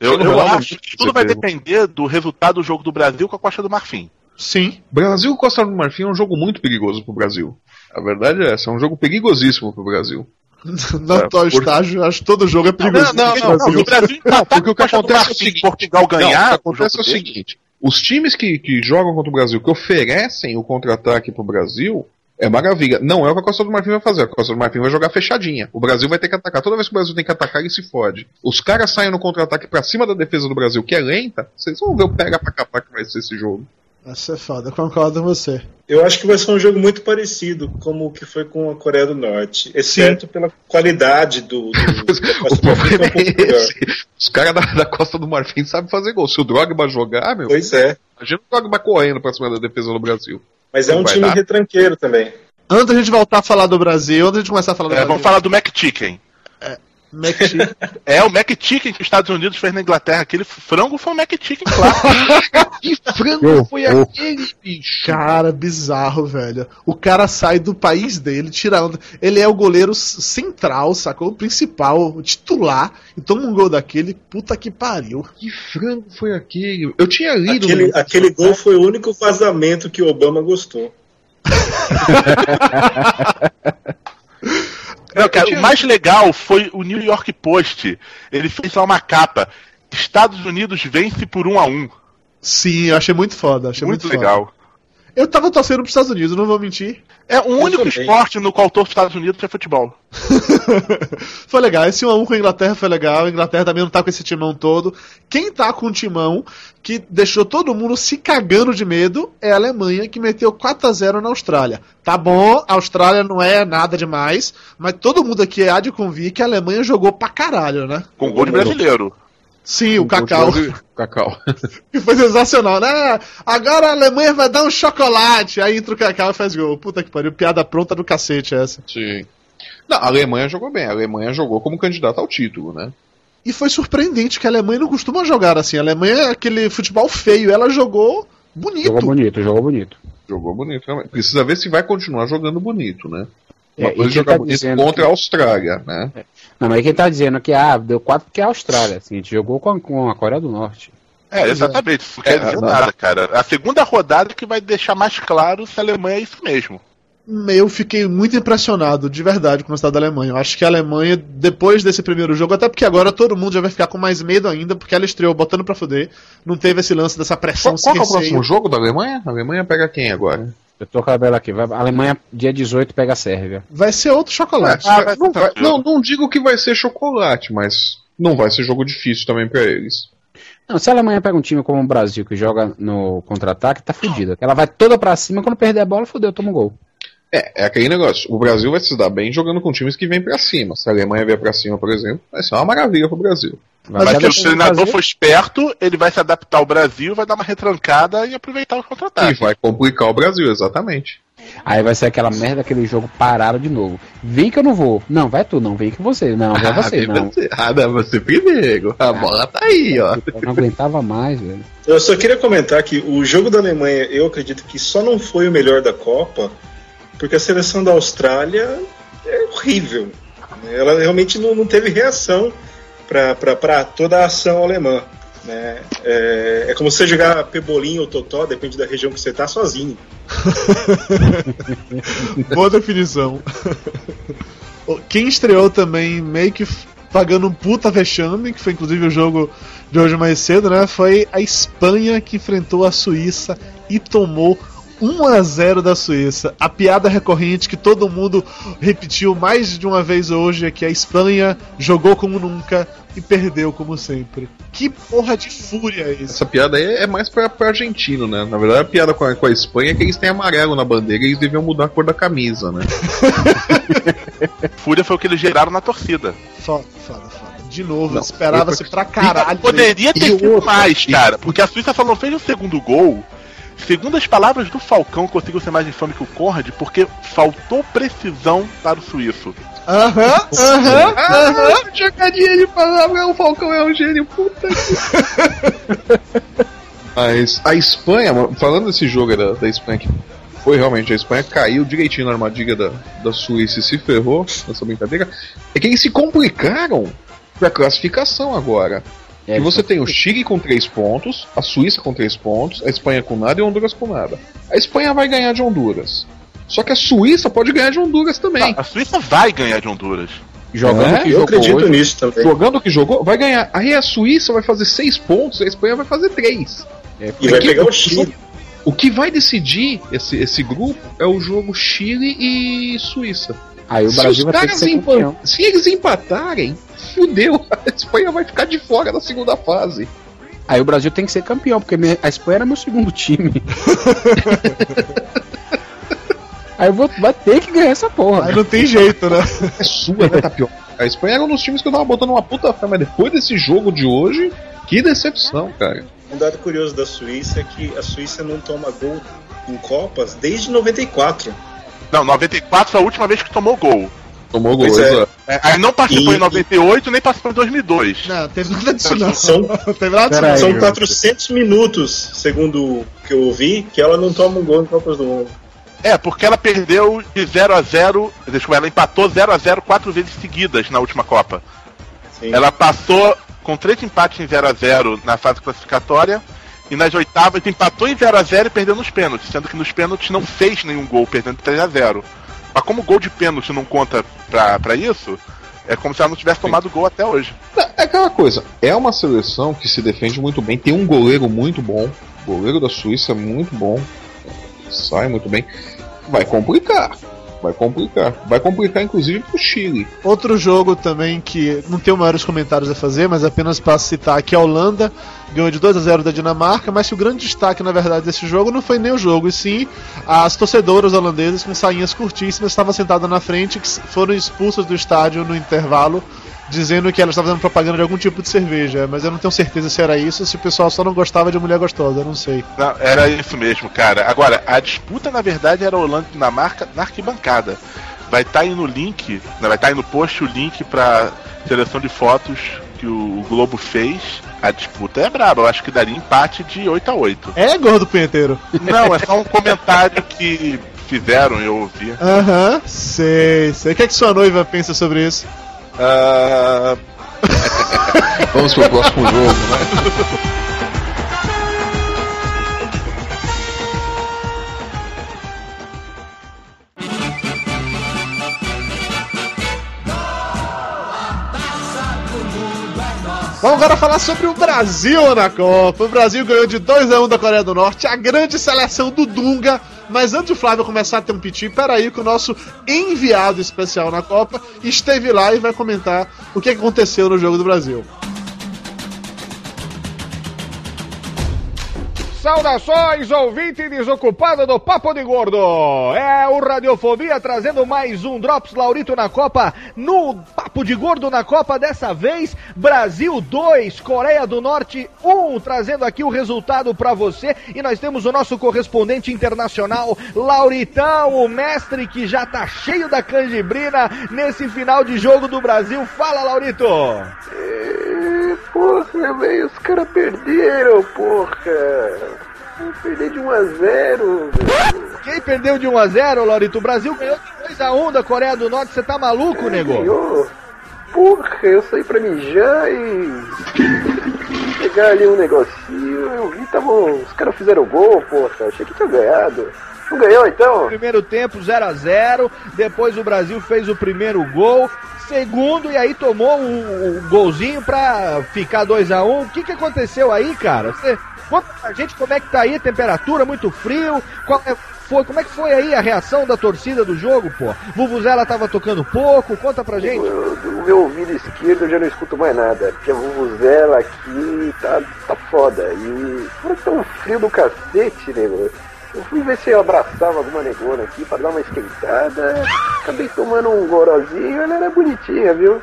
Speaker 3: Eu, eu
Speaker 5: Ronaldo é
Speaker 3: acho que tudo vai depender do resultado do jogo do Brasil com a Costa do Marfim.
Speaker 4: Sim.
Speaker 5: Brasil Costa do Marfim é um jogo muito perigoso pro Brasil. A verdade é essa, é um jogo perigosíssimo pro Brasil. <laughs>
Speaker 4: No
Speaker 5: É,
Speaker 4: atual
Speaker 5: por-
Speaker 4: estágio, acho que todo jogo é perigoso.
Speaker 5: não,
Speaker 3: Não, não, o Brasil empatar <laughs>
Speaker 5: porque o que acontece é o seguinte-
Speaker 3: Portugal
Speaker 5: Não,
Speaker 3: ganhar,
Speaker 5: o que acontece é o
Speaker 3: dele,
Speaker 5: seguinte: os times que, que jogam contra o Brasil, que oferecem o contra-ataque pro Brasil, é maravilha. Não é o que a Costa do Marfim vai fazer. A Costa do Marfim vai jogar fechadinha. O Brasil vai ter que atacar. Toda vez que o Brasil tem que atacar, ele se fode. Os caras saem no contra-ataque pra cima da defesa do Brasil, que é lenta. Vocês vão ver o pega pra capar que vai ser esse jogo.
Speaker 4: Essa é foda, concordo com você.
Speaker 7: Eu acho que vai ser um jogo muito parecido como o que foi com a Coreia do Norte, exceto pela qualidade do. do <laughs>
Speaker 5: o
Speaker 7: é
Speaker 5: problema
Speaker 7: um
Speaker 5: é esse. Os caras da, da Costa do Marfim sabem fazer gol. Se o Drogba jogar, meu,
Speaker 7: Pois é.
Speaker 5: imagina o Drogba correndo pra cima da defesa do Brasil.
Speaker 7: Mas é um
Speaker 5: Vai
Speaker 7: time
Speaker 5: dar?
Speaker 7: retranqueiro também.
Speaker 4: Antes da gente voltar a falar do Brasil, antes da gente começar a falar do
Speaker 3: É, vamos
Speaker 4: Brasil.
Speaker 3: falar do McChicken.
Speaker 4: McChicken. <laughs>
Speaker 3: É, o McChicken que os Estados Unidos fez na Inglaterra. Aquele frango foi o McChicken clássico. <laughs>
Speaker 5: Que frango
Speaker 6: Oh,
Speaker 5: foi
Speaker 6: oh.
Speaker 5: aquele, bicho?
Speaker 4: Cara, bizarro, velho. O cara sai do país dele, tira onda. Ele é o goleiro central, sacou? O principal, o titular. E toma um gol daquele, puta que pariu.
Speaker 5: Que frango foi aquele? Eu tinha lido.
Speaker 7: Aquele,
Speaker 5: no-
Speaker 7: aquele gol foi o único vazamento que o Obama gostou. <laughs>
Speaker 3: Não, cara, o mais legal foi o New York Post. Ele fez lá uma capa. Estados Unidos vence por um a um.
Speaker 4: Sim, eu achei muito foda. Achei
Speaker 3: Muito,
Speaker 4: muito,
Speaker 3: legal.
Speaker 4: Eu tava torcendo pros Estados Unidos, não vou mentir.
Speaker 3: É o único
Speaker 7: também.
Speaker 3: esporte no qual torço os Estados Unidos é futebol. <laughs>
Speaker 4: foi legal. Esse 1x1 com a Inglaterra foi legal. A Inglaterra também não tá com esse timão todo. Quem tá com um timão que deixou todo mundo se cagando de medo é a Alemanha, que meteu 4x0 na Austrália. Tá bom, a Austrália não é nada demais, mas todo mundo aqui há de convir que a Alemanha jogou pra caralho, né?
Speaker 3: Com gol de brasileiro.
Speaker 4: Sim, o Cacau.
Speaker 5: Cacau. <laughs>
Speaker 4: Que foi sensacional, né? Agora a Alemanha vai dar um chocolate. Aí entra o Cacau e faz gol. Puta que pariu, piada pronta do cacete essa.
Speaker 5: Sim. Não, a Alemanha jogou bem. A Alemanha jogou como candidata ao título, né?
Speaker 4: E foi surpreendente que a Alemanha não costuma jogar assim. A Alemanha é aquele futebol feio. Ela jogou bonito.
Speaker 6: Jogou bonito, jogou bonito.
Speaker 5: Jogou bonito. Precisa ver se vai continuar jogando bonito, né? Uma
Speaker 6: É, e
Speaker 5: coisa é jogar
Speaker 6: tá
Speaker 5: bonito
Speaker 6: dizendo
Speaker 5: contra
Speaker 6: que-
Speaker 5: a Austrália, né?
Speaker 6: Não, mas quem tá dizendo que ah, deu 4 porque é a Austrália. Assim, a gente jogou com a, com a Coreia do Norte.
Speaker 3: É, exatamente. Isso não quer
Speaker 5: É,
Speaker 3: dizer nada, cara. A segunda rodada que vai deixar mais claro se a Alemanha é isso mesmo.
Speaker 4: Eu fiquei muito impressionado, de verdade, com o estado da Alemanha. Eu acho que a Alemanha, depois desse primeiro jogo, até porque agora todo mundo já vai ficar com mais medo ainda, porque ela estreou botando pra fuder. Não teve esse lance dessa pressão
Speaker 5: Qual, qual que é o próximo jogo da Alemanha? A Alemanha pega quem agora?
Speaker 6: Eu tô com a tabela aqui. Vai, a Alemanha, dia 18, pega a Sérvia.
Speaker 4: Vai ser outro chocolate.
Speaker 3: Ah, vai
Speaker 5: não, vai- não, não digo que vai ser chocolate, mas não vai ser jogo difícil também pra eles.
Speaker 6: Não, se a Alemanha pega um time como o Brasil, que joga no contra-ataque, tá fudida. Ela vai toda pra cima, quando perder a bola, fudeu, toma um gol.
Speaker 5: É, é aquele negócio. O Brasil vai se dar bem jogando com times que vêm pra cima. Se a Alemanha vier pra cima, por exemplo, vai ser uma maravilha pro Brasil.
Speaker 3: Mas
Speaker 6: dar
Speaker 3: se o treinador
Speaker 6: Brasil.
Speaker 3: for esperto, ele vai se adaptar ao Brasil, vai dar uma retrancada e aproveitar o
Speaker 5: E
Speaker 3: contra-ataque.
Speaker 5: vai complicar o Brasil, exatamente.
Speaker 6: Aí vai ser aquela merda, aquele jogo parado de novo. Vem que eu não vou. Não, vai tu, não. Vem que você. Não, vai você,
Speaker 5: vem
Speaker 6: não.
Speaker 5: você. Ah, não, você primeiro. A bola tá aí, ó.
Speaker 6: Eu não aguentava mais, velho.
Speaker 7: Eu só queria comentar que o jogo da Alemanha, eu acredito que só não foi o melhor da Copa, porque a seleção da Austrália é horrível. Ela realmente não, não teve reação para toda a ação alemã. Né? É, é como você jogar pebolim ou totó, depende da região que você tá, sozinho. <laughs>
Speaker 4: Boa definição. Quem estreou também meio que pagando um puta vexame, que foi inclusive o jogo de hoje mais cedo, né? Foi a Espanha que enfrentou a Suíça e tomou 1 a 0 da Suíça. A piada recorrente que todo mundo repetiu mais de uma vez hoje é que a Espanha jogou como nunca e perdeu como sempre. Que porra de fúria é isso?
Speaker 5: Essa piada aí é mais pra, pra argentino, né? Na verdade, a piada com a, com a Espanha é que eles têm amarelo na bandeira e eles deviam mudar a cor da camisa, né? <laughs>
Speaker 3: Fúria foi o que eles geraram na torcida.
Speaker 4: Foda, foda, foda. De novo, esperava-se pra caralho.
Speaker 3: Poderia ter sido mais, cara, porque a Suíça só não fez o segundo gol Segundo as palavras do Falcão, conseguiu ser mais infame que o Conrad porque faltou precisão para o suíço.
Speaker 4: Aham, aham, aham.
Speaker 5: Jogadinha de palavra, o Falcão é um gênio, puta que. <laughs> Mas a Espanha, falando desse jogo da, da Espanha que foi realmente, a Espanha caiu direitinho na armadilha da, da Suíça e se ferrou nessa brincadeira, é que eles se complicaram pra classificação agora.
Speaker 6: É,
Speaker 5: que você tem o Chile com 3 pontos, a Suíça com 3 pontos, a Espanha com nada e a Honduras com nada. A Espanha vai ganhar de Honduras. Só que a Suíça pode ganhar de Honduras também.
Speaker 3: A Suíça vai ganhar de Honduras.
Speaker 5: Jogando
Speaker 6: É,
Speaker 5: o que
Speaker 7: Eu
Speaker 5: jogou
Speaker 7: acredito
Speaker 5: hoje,
Speaker 7: nisso também.
Speaker 5: jogando o que jogou, vai ganhar. Aí a Suíça vai fazer 6 pontos, a Espanha vai fazer 3.
Speaker 6: É,
Speaker 7: E vai pegar o Chile.
Speaker 5: O que vai decidir esse, esse grupo é o jogo Chile e Suíça.
Speaker 6: Aí o
Speaker 5: se,
Speaker 6: Brasil
Speaker 5: os
Speaker 6: vai ter que ser campeão.
Speaker 5: se eles empatarem, fudeu. <laughs> A Espanha vai ficar de fora da segunda fase.
Speaker 6: Aí o Brasil tem que ser campeão, porque a Espanha era meu segundo time. <laughs> Aí eu vou, vai ter que ganhar essa porra.
Speaker 4: Aí não tem jeito, né?
Speaker 5: É sua, né, Tapioca? A Espanha era um dos times que eu tava botando uma puta fé, mas depois desse jogo de hoje, que decepção, cara.
Speaker 7: Um dado curioso da Suíça é que a Suíça não toma gol em Copas desde 94.
Speaker 3: Não, 94 foi a última vez que tomou gol.
Speaker 5: Tomou gol,
Speaker 7: é.
Speaker 5: exato.
Speaker 3: É, aí não participou
Speaker 7: E-
Speaker 3: em 98 nem participou em 2002.
Speaker 4: Não, teve nada disso não.
Speaker 7: São- <laughs>
Speaker 4: teve nada disso
Speaker 6: aí,
Speaker 7: São
Speaker 6: meu.
Speaker 7: 400 minutos, segundo o que eu ouvi, que ela não toma um gol em Copas do Mundo.
Speaker 3: É, porque ela perdeu de 0 a 0 Desculpa, ela empatou 0 a 0 quatro vezes seguidas na última Copa.
Speaker 7: Sim.
Speaker 3: Ela passou com três empates em 0 a 0 na fase classificatória. E nas oitavas empatou em 0 a 0 e perdeu nos pênaltis, sendo que nos pênaltis não fez nenhum gol, perdendo 3 a 0 Mas como o gol de pênalti não conta pra, pra isso, é como se ela não tivesse tomado gol até hoje.
Speaker 5: É aquela coisa, é uma seleção que se defende muito bem, tem um goleiro muito bom, o goleiro da Suíça é muito bom, sai muito bem. Vai complicar, vai complicar. Vai complicar inclusive pro Chile.
Speaker 4: Outro jogo também que não tenho maiores comentários a fazer, mas apenas para citar que a Holanda ganhou de 2 a 0 da Dinamarca, mas que o grande destaque na verdade desse jogo não foi nem o jogo, e sim as torcedoras holandesas com sainhas curtíssimas estavam sentadas na frente que foram expulsas do estádio no intervalo. Dizendo que elas estavam fazendo propaganda de algum tipo de cerveja, mas eu não tenho certeza se era isso se o pessoal só não gostava de mulher gostosa, eu não sei.
Speaker 3: Não, era isso mesmo, cara. Agora, a disputa na verdade era Holanda e Dinamarca na arquibancada. Vai estar aí no link, né, vai estar aí no post o link pra seleção de fotos que o Globo fez. A disputa é braba, eu acho que daria empate de 8 a 8
Speaker 4: É gordo punheteiro.
Speaker 3: Não, é só um comentário que fizeram, eu ouvi.
Speaker 4: Aham, sei, sei. O que, é que sua noiva pensa sobre isso?
Speaker 3: Ah, <laughs>
Speaker 5: Vamos pro próximo jogo, né? <laughs>
Speaker 4: Vamos agora falar sobre o Brasil na Copa. O Brasil ganhou de 2 a 1 da Coreia do Norte, a grande seleção do Dunga. Mas antes do Flávio começar a ter um piti, peraí que o nosso enviado especial na Copa esteve lá e vai comentar o que aconteceu no jogo do Brasil.
Speaker 1: Saudações, ouvinte desocupado do Papo de Gordo! É o Radiofobia trazendo mais um Drops Laurito na Copa, no Papo de Gordo na Copa, dessa vez Brasil 2, Coreia do Norte 1, trazendo aqui o resultado pra você. E nós temos o nosso correspondente internacional, Lauritão, o mestre que já tá cheio da canjibrina nesse final de jogo do Brasil. Fala, Laurito!
Speaker 8: Porra, velho, os caras perderam, porra. Perder de 1 a 0 velho.
Speaker 1: Quem perdeu de 1 a 0 Laurito? O Brasil ganhou de 2 a 1 da Coreia do Norte. Você tá maluco, nego?
Speaker 8: Ganhou. Porra, eu saí pra mijar e. pegar ali um negocinho. Eu vi, tavam. Os caras fizeram gol, porra. Achei que tinha ganhado. Não ganhou então?
Speaker 1: Primeiro tempo 0 a 0 depois o Brasil fez o primeiro gol, segundo e aí tomou o, o golzinho pra ficar 2 a 1 O que que aconteceu aí, cara? Você conta pra gente como é que tá aí a temperatura, muito frio, qual é, foi, como é que foi aí a reação da torcida do jogo, pô? Vuvuzela tava tocando pouco, conta pra gente.
Speaker 8: O meu ouvido esquerdo eu já não escuto mais nada, porque a vuvuzela aqui tá, tá foda. E tá um frio do cacete, nego. Eu fui ver se eu abraçava alguma negona aqui pra dar uma esquentada. Acabei tomando um gorozinho, ela era bonitinha, viu?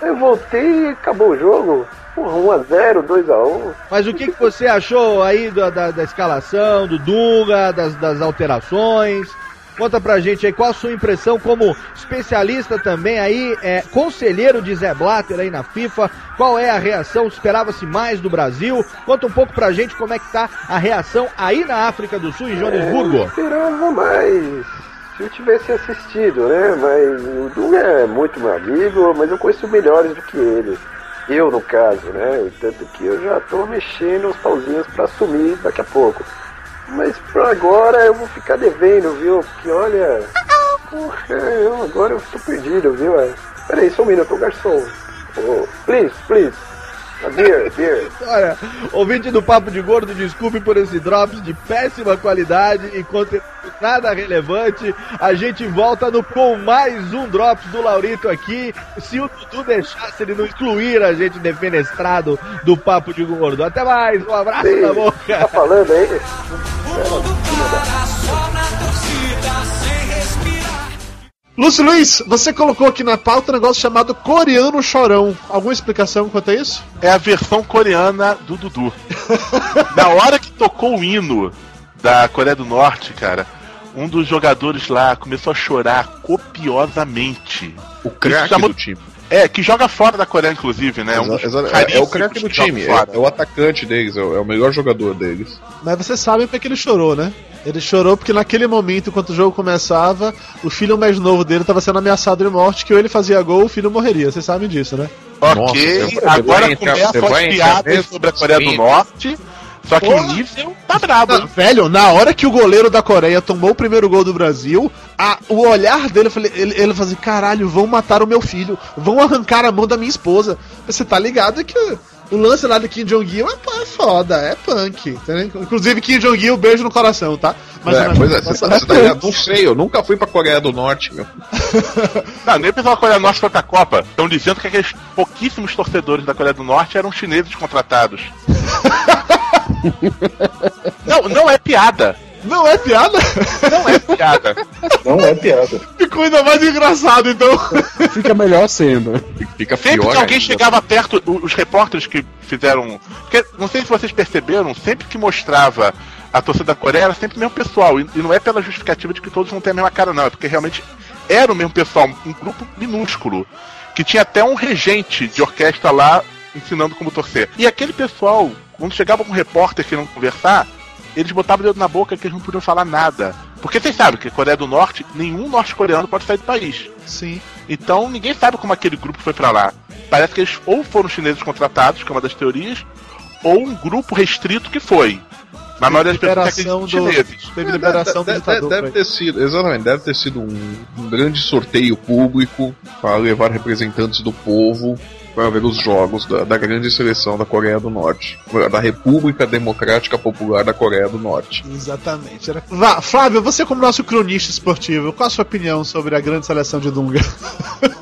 Speaker 8: Eu voltei e acabou o jogo. Porra, 1x0, 2x1.
Speaker 1: Mas o que, que você achou aí da, da, da escalação, do Dunga, das, das alterações? Conta pra gente aí qual a sua impressão como especialista também aí, é, conselheiro de Zé Blatter aí na FIFA. Qual é a reação? Esperava-se mais do Brasil? Conta um pouco pra gente como é que tá a reação aí na África do Sul, em
Speaker 8: É,
Speaker 1: Joanesburgo.
Speaker 8: esperava mais. Se eu tivesse assistido, né? Mas o Dunga é muito meu amigo, mas eu conheço melhores do que ele. Eu, no caso, né? Tanto que eu já tô mexendo os pauzinhos pra assumir daqui a pouco. Mas por agora eu vou ficar devendo, viu? Porque olha. Porra, eu, agora eu tô perdido, viu? É. Peraí, só um minuto, garçom. Oh, please, please. A beer, beer. <laughs>
Speaker 1: Olha, ouvinte do Papo de Gordo, desculpe por esse drops de péssima qualidade e conteúdo nada relevante. A gente volta no, com mais um drops do Laurito aqui. Se o Dudu deixasse ele não excluir a gente defenestrado do Papo de Gordo. Até mais, um abraço
Speaker 8: Sim,
Speaker 1: na boca.
Speaker 8: Tá falando aí?
Speaker 4: Lúcio Luiz, você colocou aqui na pauta um negócio chamado coreano chorão. Alguma explicação quanto a isso?
Speaker 3: É a versão coreana do Dudu. <laughs> Na hora que tocou o hino da Coreia do Norte, cara, um dos jogadores lá começou a chorar copiosamente.
Speaker 5: O craque
Speaker 3: chamou-
Speaker 5: do time.
Speaker 3: É, que joga fora da Coreia, inclusive, né? Um
Speaker 5: Exa- exa- é, é o craque do time, é, é o atacante deles, é o, é o melhor jogador deles.
Speaker 4: Mas vocês sabem porque ele chorou, né? Ele chorou porque naquele momento, enquanto o jogo começava, o filho mais novo dele estava sendo ameaçado de morte, que ou ele fazia gol ou o filho morreria. Vocês sabem disso, né?
Speaker 3: Ok,
Speaker 5: Nossa,
Speaker 3: agora começam
Speaker 5: você
Speaker 3: as piadas sobre a Coreia do. Norte, só que
Speaker 4: Porra.
Speaker 3: o nível tá brabo,
Speaker 4: Não, velho, na hora que o goleiro da Coreia tomou o primeiro gol do Brasil, a- o olhar dele, falei, ele, ele falou assim: caralho, vão matar o meu filho, vão arrancar a mão da minha esposa. Você tá ligado que o lance lá do Kim Jong-il é, é foda, é punk. entendeu? Inclusive, Kim Jong-il, beijo no coração, tá?
Speaker 5: É,
Speaker 4: não
Speaker 5: pois é, você tá, tá ligado? Não sei, eu nunca fui pra Coreia do Norte, meu. <laughs>
Speaker 3: Não, nem o pessoal da Coreia do Norte foi pra Copa. Estão dizendo que aqueles pouquíssimos torcedores da Coreia do Norte eram chineses contratados. <laughs> não, não é piada.
Speaker 4: Não é piada?
Speaker 3: Não é piada.
Speaker 7: Não é piada.
Speaker 4: Ficou ainda mais engraçado, então.
Speaker 6: Fica melhor sendo.
Speaker 5: Fica
Speaker 3: Sempre
Speaker 5: pior.
Speaker 3: que alguém
Speaker 5: ainda.
Speaker 3: chegava perto, os repórteres que fizeram. porque, não sei se vocês perceberam, sempre que mostrava a torcida da Coreia, era sempre o mesmo pessoal. E, e não é pela justificativa de que todos não têm a mesma cara, não. É porque realmente era o mesmo pessoal, um grupo minúsculo. Que tinha até um regente de orquestra lá ensinando como torcer. E aquele pessoal, quando chegava um repórter querendo conversar, eles botavam o dedo na boca que eles não podiam falar nada. Porque vocês sabem que a Coreia do Norte, nenhum norte-coreano pode sair do país.
Speaker 4: Sim.
Speaker 3: Então ninguém sabe como aquele grupo foi pra lá. Parece que eles ou foram chineses contratados, que é uma das teorias, ou um grupo restrito que foi. Mas a maioria das pessoas acreditam
Speaker 4: do-
Speaker 3: chineses.
Speaker 4: Teve
Speaker 5: É,
Speaker 4: liberação do
Speaker 5: deve,
Speaker 4: ditador.
Speaker 5: deve
Speaker 4: velho.
Speaker 5: ter sido, exatamente, deve ter sido um, um grande sorteio público para levar representantes do povo para ver os jogos da, da grande seleção da Coreia do Norte, da República Democrática Popular da Coreia do Norte.
Speaker 4: Exatamente. Era... Vá, Flávio, você como nosso cronista esportivo, qual a sua opinião sobre a grande seleção de Dunga?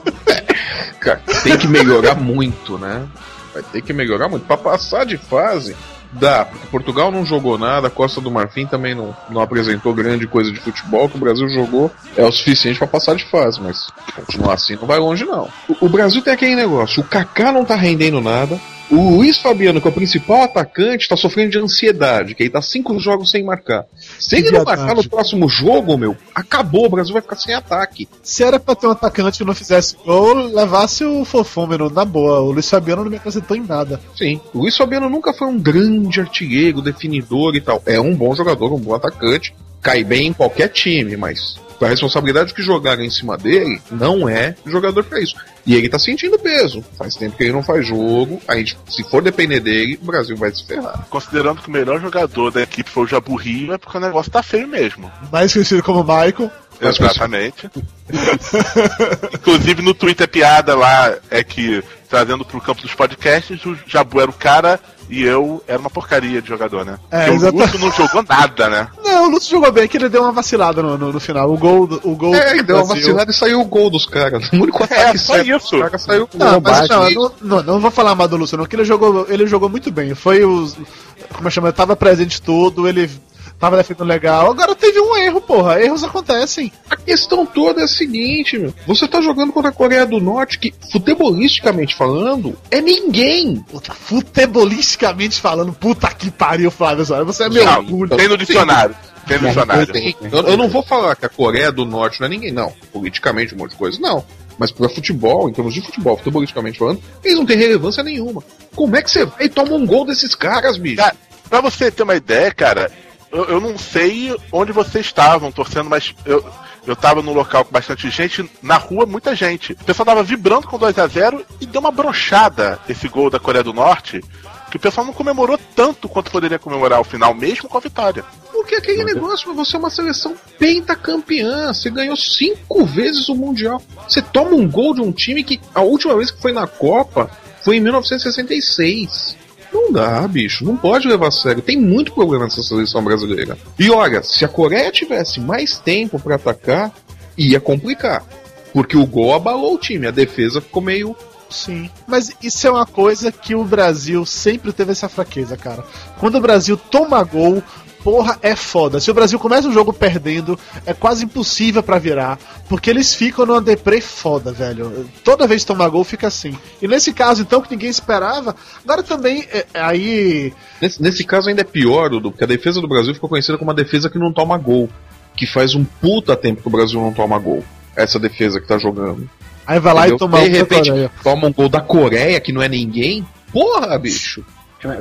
Speaker 4: <laughs>
Speaker 5: Cara, tem que melhorar muito, né? Vai ter que melhorar muito. Para passar de fase, dá, porque Portugal não jogou nada, a Costa do Marfim também não, não apresentou grande coisa de futebol, que o Brasil jogou é o suficiente para passar de fase, mas continuar assim não vai longe não. O, o Brasil tem aquele negócio, o Kaká não tá rendendo nada, o Luiz Fabiano, que é o principal atacante, tá sofrendo de ansiedade, que ele tá cinco jogos sem marcar. Se ele não marcar no próximo jogo, meu, acabou, o Brasil vai ficar sem ataque.
Speaker 4: Se era pra ter um atacante que não fizesse gol, levasse o fofômeno, na boa. O Luiz Fabiano não me acrescentou em nada.
Speaker 5: Sim, o Luiz Fabiano nunca foi um grande artilheiro, definidor e tal. É um bom jogador, um bom atacante, cai bem em qualquer time, mas a responsabilidade que jogaram em cima dele não é jogador pra isso. E ele tá sentindo peso. Faz tempo que ele não faz jogo. A gente, se for depender dele, o Brasil vai se ferrar.
Speaker 3: Considerando que o melhor jogador da equipe foi o Jaburrinho, é porque o negócio tá feio mesmo.
Speaker 4: Mais conhecido como Michael.
Speaker 5: Mas,
Speaker 3: Exatamente. <laughs> Inclusive no Twitter a piada lá é que, trazendo pro campo dos podcasts, o Jabu era o cara e eu era uma porcaria de jogador, né?
Speaker 4: É,
Speaker 3: o Lúcio não jogou nada, né? <laughs>
Speaker 4: Não, o Lúcio jogou bem, que ele deu uma vacilada no, no, no final. O gol. O gol
Speaker 5: É, ele deu uma vacilada e saiu o gol dos caras. O único ataque
Speaker 3: só
Speaker 5: certo
Speaker 3: isso.
Speaker 5: dos caras saiu com
Speaker 4: Não, mas
Speaker 6: bobagem.
Speaker 4: não, não, não, não vou falar mal do Lúcio, não, que ele jogou, ele jogou muito bem. Foi os. Como chama? Tava presente tudo, ele tava defendendo legal. Agora teve um erro, porra. Erros acontecem.
Speaker 5: A questão toda é a seguinte, meu. Você tá jogando contra a Coreia do Norte, que, futebolisticamente falando, é ninguém.
Speaker 4: Puta, futebolisticamente falando, puta que pariu, Flávio. Você é meu
Speaker 3: Não,
Speaker 4: orgulho.
Speaker 3: tem no dicionário. Tem no dicionário.
Speaker 5: Eu, eu não vou falar que a Coreia do Norte não é ninguém, não. Politicamente, um monte de coisa, não. Mas pra futebol, em termos de futebol, futebolisticamente falando, eles não têm relevância nenhuma. Como é que você vai e toma um gol desses caras, bicho?
Speaker 3: Cara, pra você ter uma ideia, cara, eu, eu não sei onde vocês estavam torcendo, mas eu, eu tava num local com bastante gente, na rua, muita gente. O pessoal tava vibrando com 2 a 0 e deu uma brochada esse gol da Coreia do Norte, que o pessoal não comemorou tanto quanto poderia comemorar o final, mesmo com a vitória.
Speaker 5: Porque aquele negócio, você é uma seleção pentacampeã. Você ganhou cinco vezes o Mundial. Você toma um gol de um time que a última vez que foi na Copa foi em 1966. Não dá, bicho. Não pode levar a sério. Tem muito problema nessa seleção brasileira. E olha, se a Coreia tivesse mais tempo pra atacar, ia complicar. Porque o gol abalou o time. A defesa ficou meio.
Speaker 4: Sim. Mas isso é uma coisa que o Brasil sempre teve essa fraqueza, cara. Quando o Brasil toma gol, porra, é foda. Se o Brasil começa o jogo perdendo, é quase impossível pra virar. Porque eles ficam numa deprê foda, velho. Toda vez que toma gol, fica assim. E nesse caso, então, que ninguém esperava, agora também, é, aí.
Speaker 5: Nesse, nesse caso ainda é pior, Dudu, porque a defesa do Brasil ficou conhecida como uma defesa que não toma gol. Que faz um puta tempo que o Brasil não toma gol. Essa defesa que tá jogando.
Speaker 4: Aí vai lá
Speaker 5: Entendeu?
Speaker 4: e toma
Speaker 5: De
Speaker 4: um
Speaker 5: repente, toma um gol da Coreia, que não é ninguém. Porra, bicho.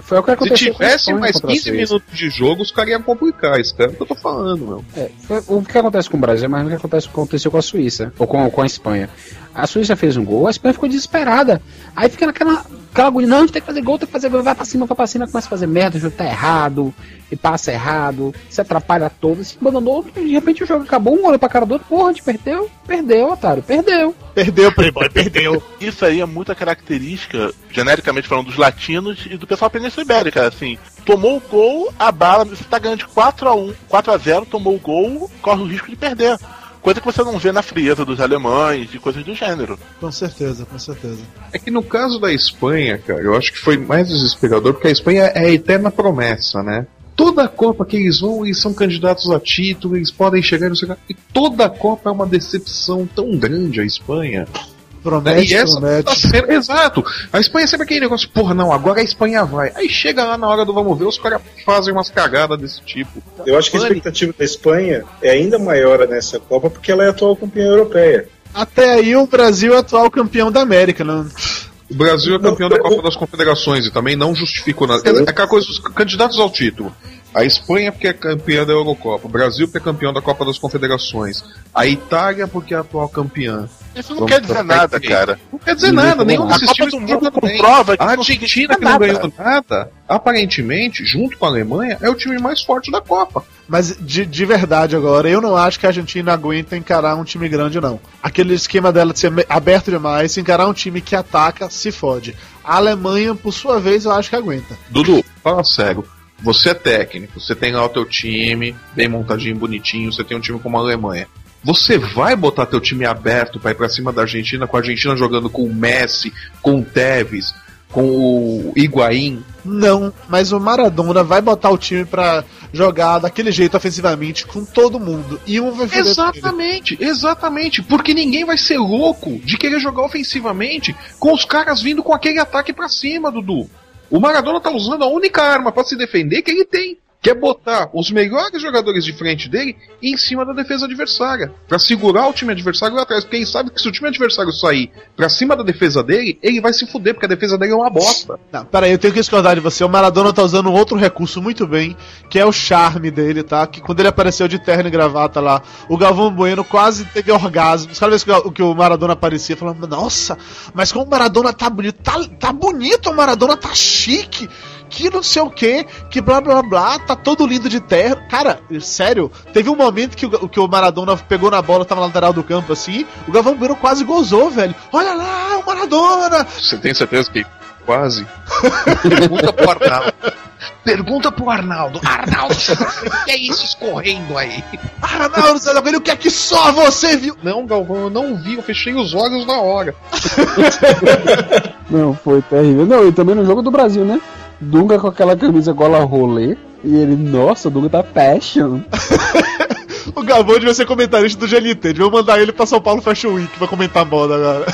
Speaker 6: Foi o que
Speaker 5: Se
Speaker 6: aconteceu a
Speaker 5: tivesse mais
Speaker 6: contra a
Speaker 5: 15
Speaker 6: Suíça.
Speaker 5: minutos de jogo, os caras iam complicar. Isso é o que eu tô falando, meu.
Speaker 6: É, o que acontece com o Brasil é mais o que acontece, aconteceu com a Suíça, ou com, com a Espanha. A Suíça fez um gol, a Espanha ficou desesperada. Aí fica naquela aquela agonia, não, a gente tem que fazer gol, tem que fazer gol, vai pra cima, vai pra cima, começa a fazer merda, o jogo tá errado, e passa errado, se atrapalha todo, se abandonou, de repente o jogo acabou, um olho pra cara do outro, porra, a gente perdeu, perdeu, otário, perdeu.
Speaker 4: Perdeu, Playboy, perdeu.
Speaker 3: Isso aí é muita característica, genericamente falando, dos latinos e do pessoal Península Ibérica. Assim, tomou o gol, a bala, você tá ganhando de 4 a 1 4 a 0 tomou o gol, corre o risco de perder. Coisa que você não vê na frieza dos alemães e coisas do gênero.
Speaker 4: Com certeza, com certeza.
Speaker 5: É que no caso da Espanha, cara, eu acho que foi mais desesperador, porque a Espanha é a eterna promessa, né? Toda a Copa que eles vão, eles são candidatos a título, eles podem chegar e não sei o que. E toda a Copa é uma decepção tão grande, a Espanha.
Speaker 4: Promete,
Speaker 5: e essa
Speaker 4: promete.
Speaker 5: tá sendo- exato. A Espanha é sempre aquele negócio, porra, não, agora a Espanha vai. Aí chega lá na hora do vamos ver, os caras fazem umas cagadas desse tipo.
Speaker 7: Eu acho que a expectativa da Espanha é ainda maior nessa Copa porque ela é a atual campeã europeia.
Speaker 4: Até aí o Brasil é atual campeão da América, né?
Speaker 5: O Brasil é campeão da Copa das Confederações e também não justifica nada. É aquela coisa dos candidatos ao título. A Espanha porque é campeã da Eurocopa, o Brasil porque é campeão da Copa das Confederações, a Itália porque é a atual campeã.
Speaker 3: Isso não
Speaker 5: Vamos
Speaker 3: quer dizer nada,
Speaker 5: frente.
Speaker 3: cara.
Speaker 5: Não quer dizer
Speaker 6: Não
Speaker 5: nada, nenhum desses times
Speaker 3: do Mundo comprova que
Speaker 5: A Argentina, que não ganhou nada, aparentemente, junto com a Alemanha, é o time mais forte da Copa.
Speaker 4: Mas de, de verdade agora, eu não acho que a Argentina aguenta encarar um time grande, não. Aquele esquema dela de ser aberto demais, se encarar um time que ataca, se fode. A Alemanha, por sua vez, eu acho que aguenta.
Speaker 5: Dudu, fala sério. Você é técnico, você tem lá o teu time, bem montadinho, bonitinho, você tem um time como a Alemanha. Você vai botar teu time aberto pra ir pra cima da Argentina, com a Argentina jogando com o Messi, com o Tevez, com o Higuaín?
Speaker 4: Não, mas o Maradona vai botar o time pra jogar daquele jeito ofensivamente com todo mundo. E um vai.
Speaker 5: Exatamente, exatamente. Porque ninguém vai ser louco de querer jogar ofensivamente com os caras vindo com aquele ataque pra cima, Dudu. O Maradona tá usando a única arma pra se defender que ele tem. Que é botar os melhores jogadores de frente dele em cima da defesa adversária. Pra segurar o time adversário lá atrás. Porque ele sabe que se o time adversário sair pra cima da defesa dele, ele vai se fuder, porque a defesa dele é uma bosta.
Speaker 4: Não, peraí, eu tenho que discordar de você. O Maradona tá usando um outro recurso muito bem, que é o charme dele, tá? Que quando ele apareceu de terno e gravata lá, o Galvão Bueno quase teve orgasmo. Os caras vezes que que o Maradona aparecia, falando, nossa, mas como o Maradona tá bonito, tá, tá bonito, o Maradona tá chique, que não sei o que, que blá blá blá, tá todo lindo de terno. Cara, sério, teve um momento que o, que o Maradona pegou na bola, tava na lateral do campo assim, o Galvão Bueno quase gozou, velho. Olha lá, o Maradona!
Speaker 5: Você tem certeza que quase? <laughs> Pergunta pro Arnaldo. Pergunta pro Arnaldo. Arnaldo, o que é isso escorrendo aí?
Speaker 4: Arnaldo Zé o que é que só você viu?
Speaker 5: Não, Galvão, eu não vi, eu fechei os olhos na hora. <laughs>
Speaker 6: Não, foi terrível. Não, e também no jogo do Brasil, né? Dunga com aquela camisa gola rolê. E ele, nossa, o Dunga tá fashion. <laughs>
Speaker 4: O Gabão devia ser comentarista do GLT. Devia mandar ele pra São Paulo Fashion Week pra comentar moda agora.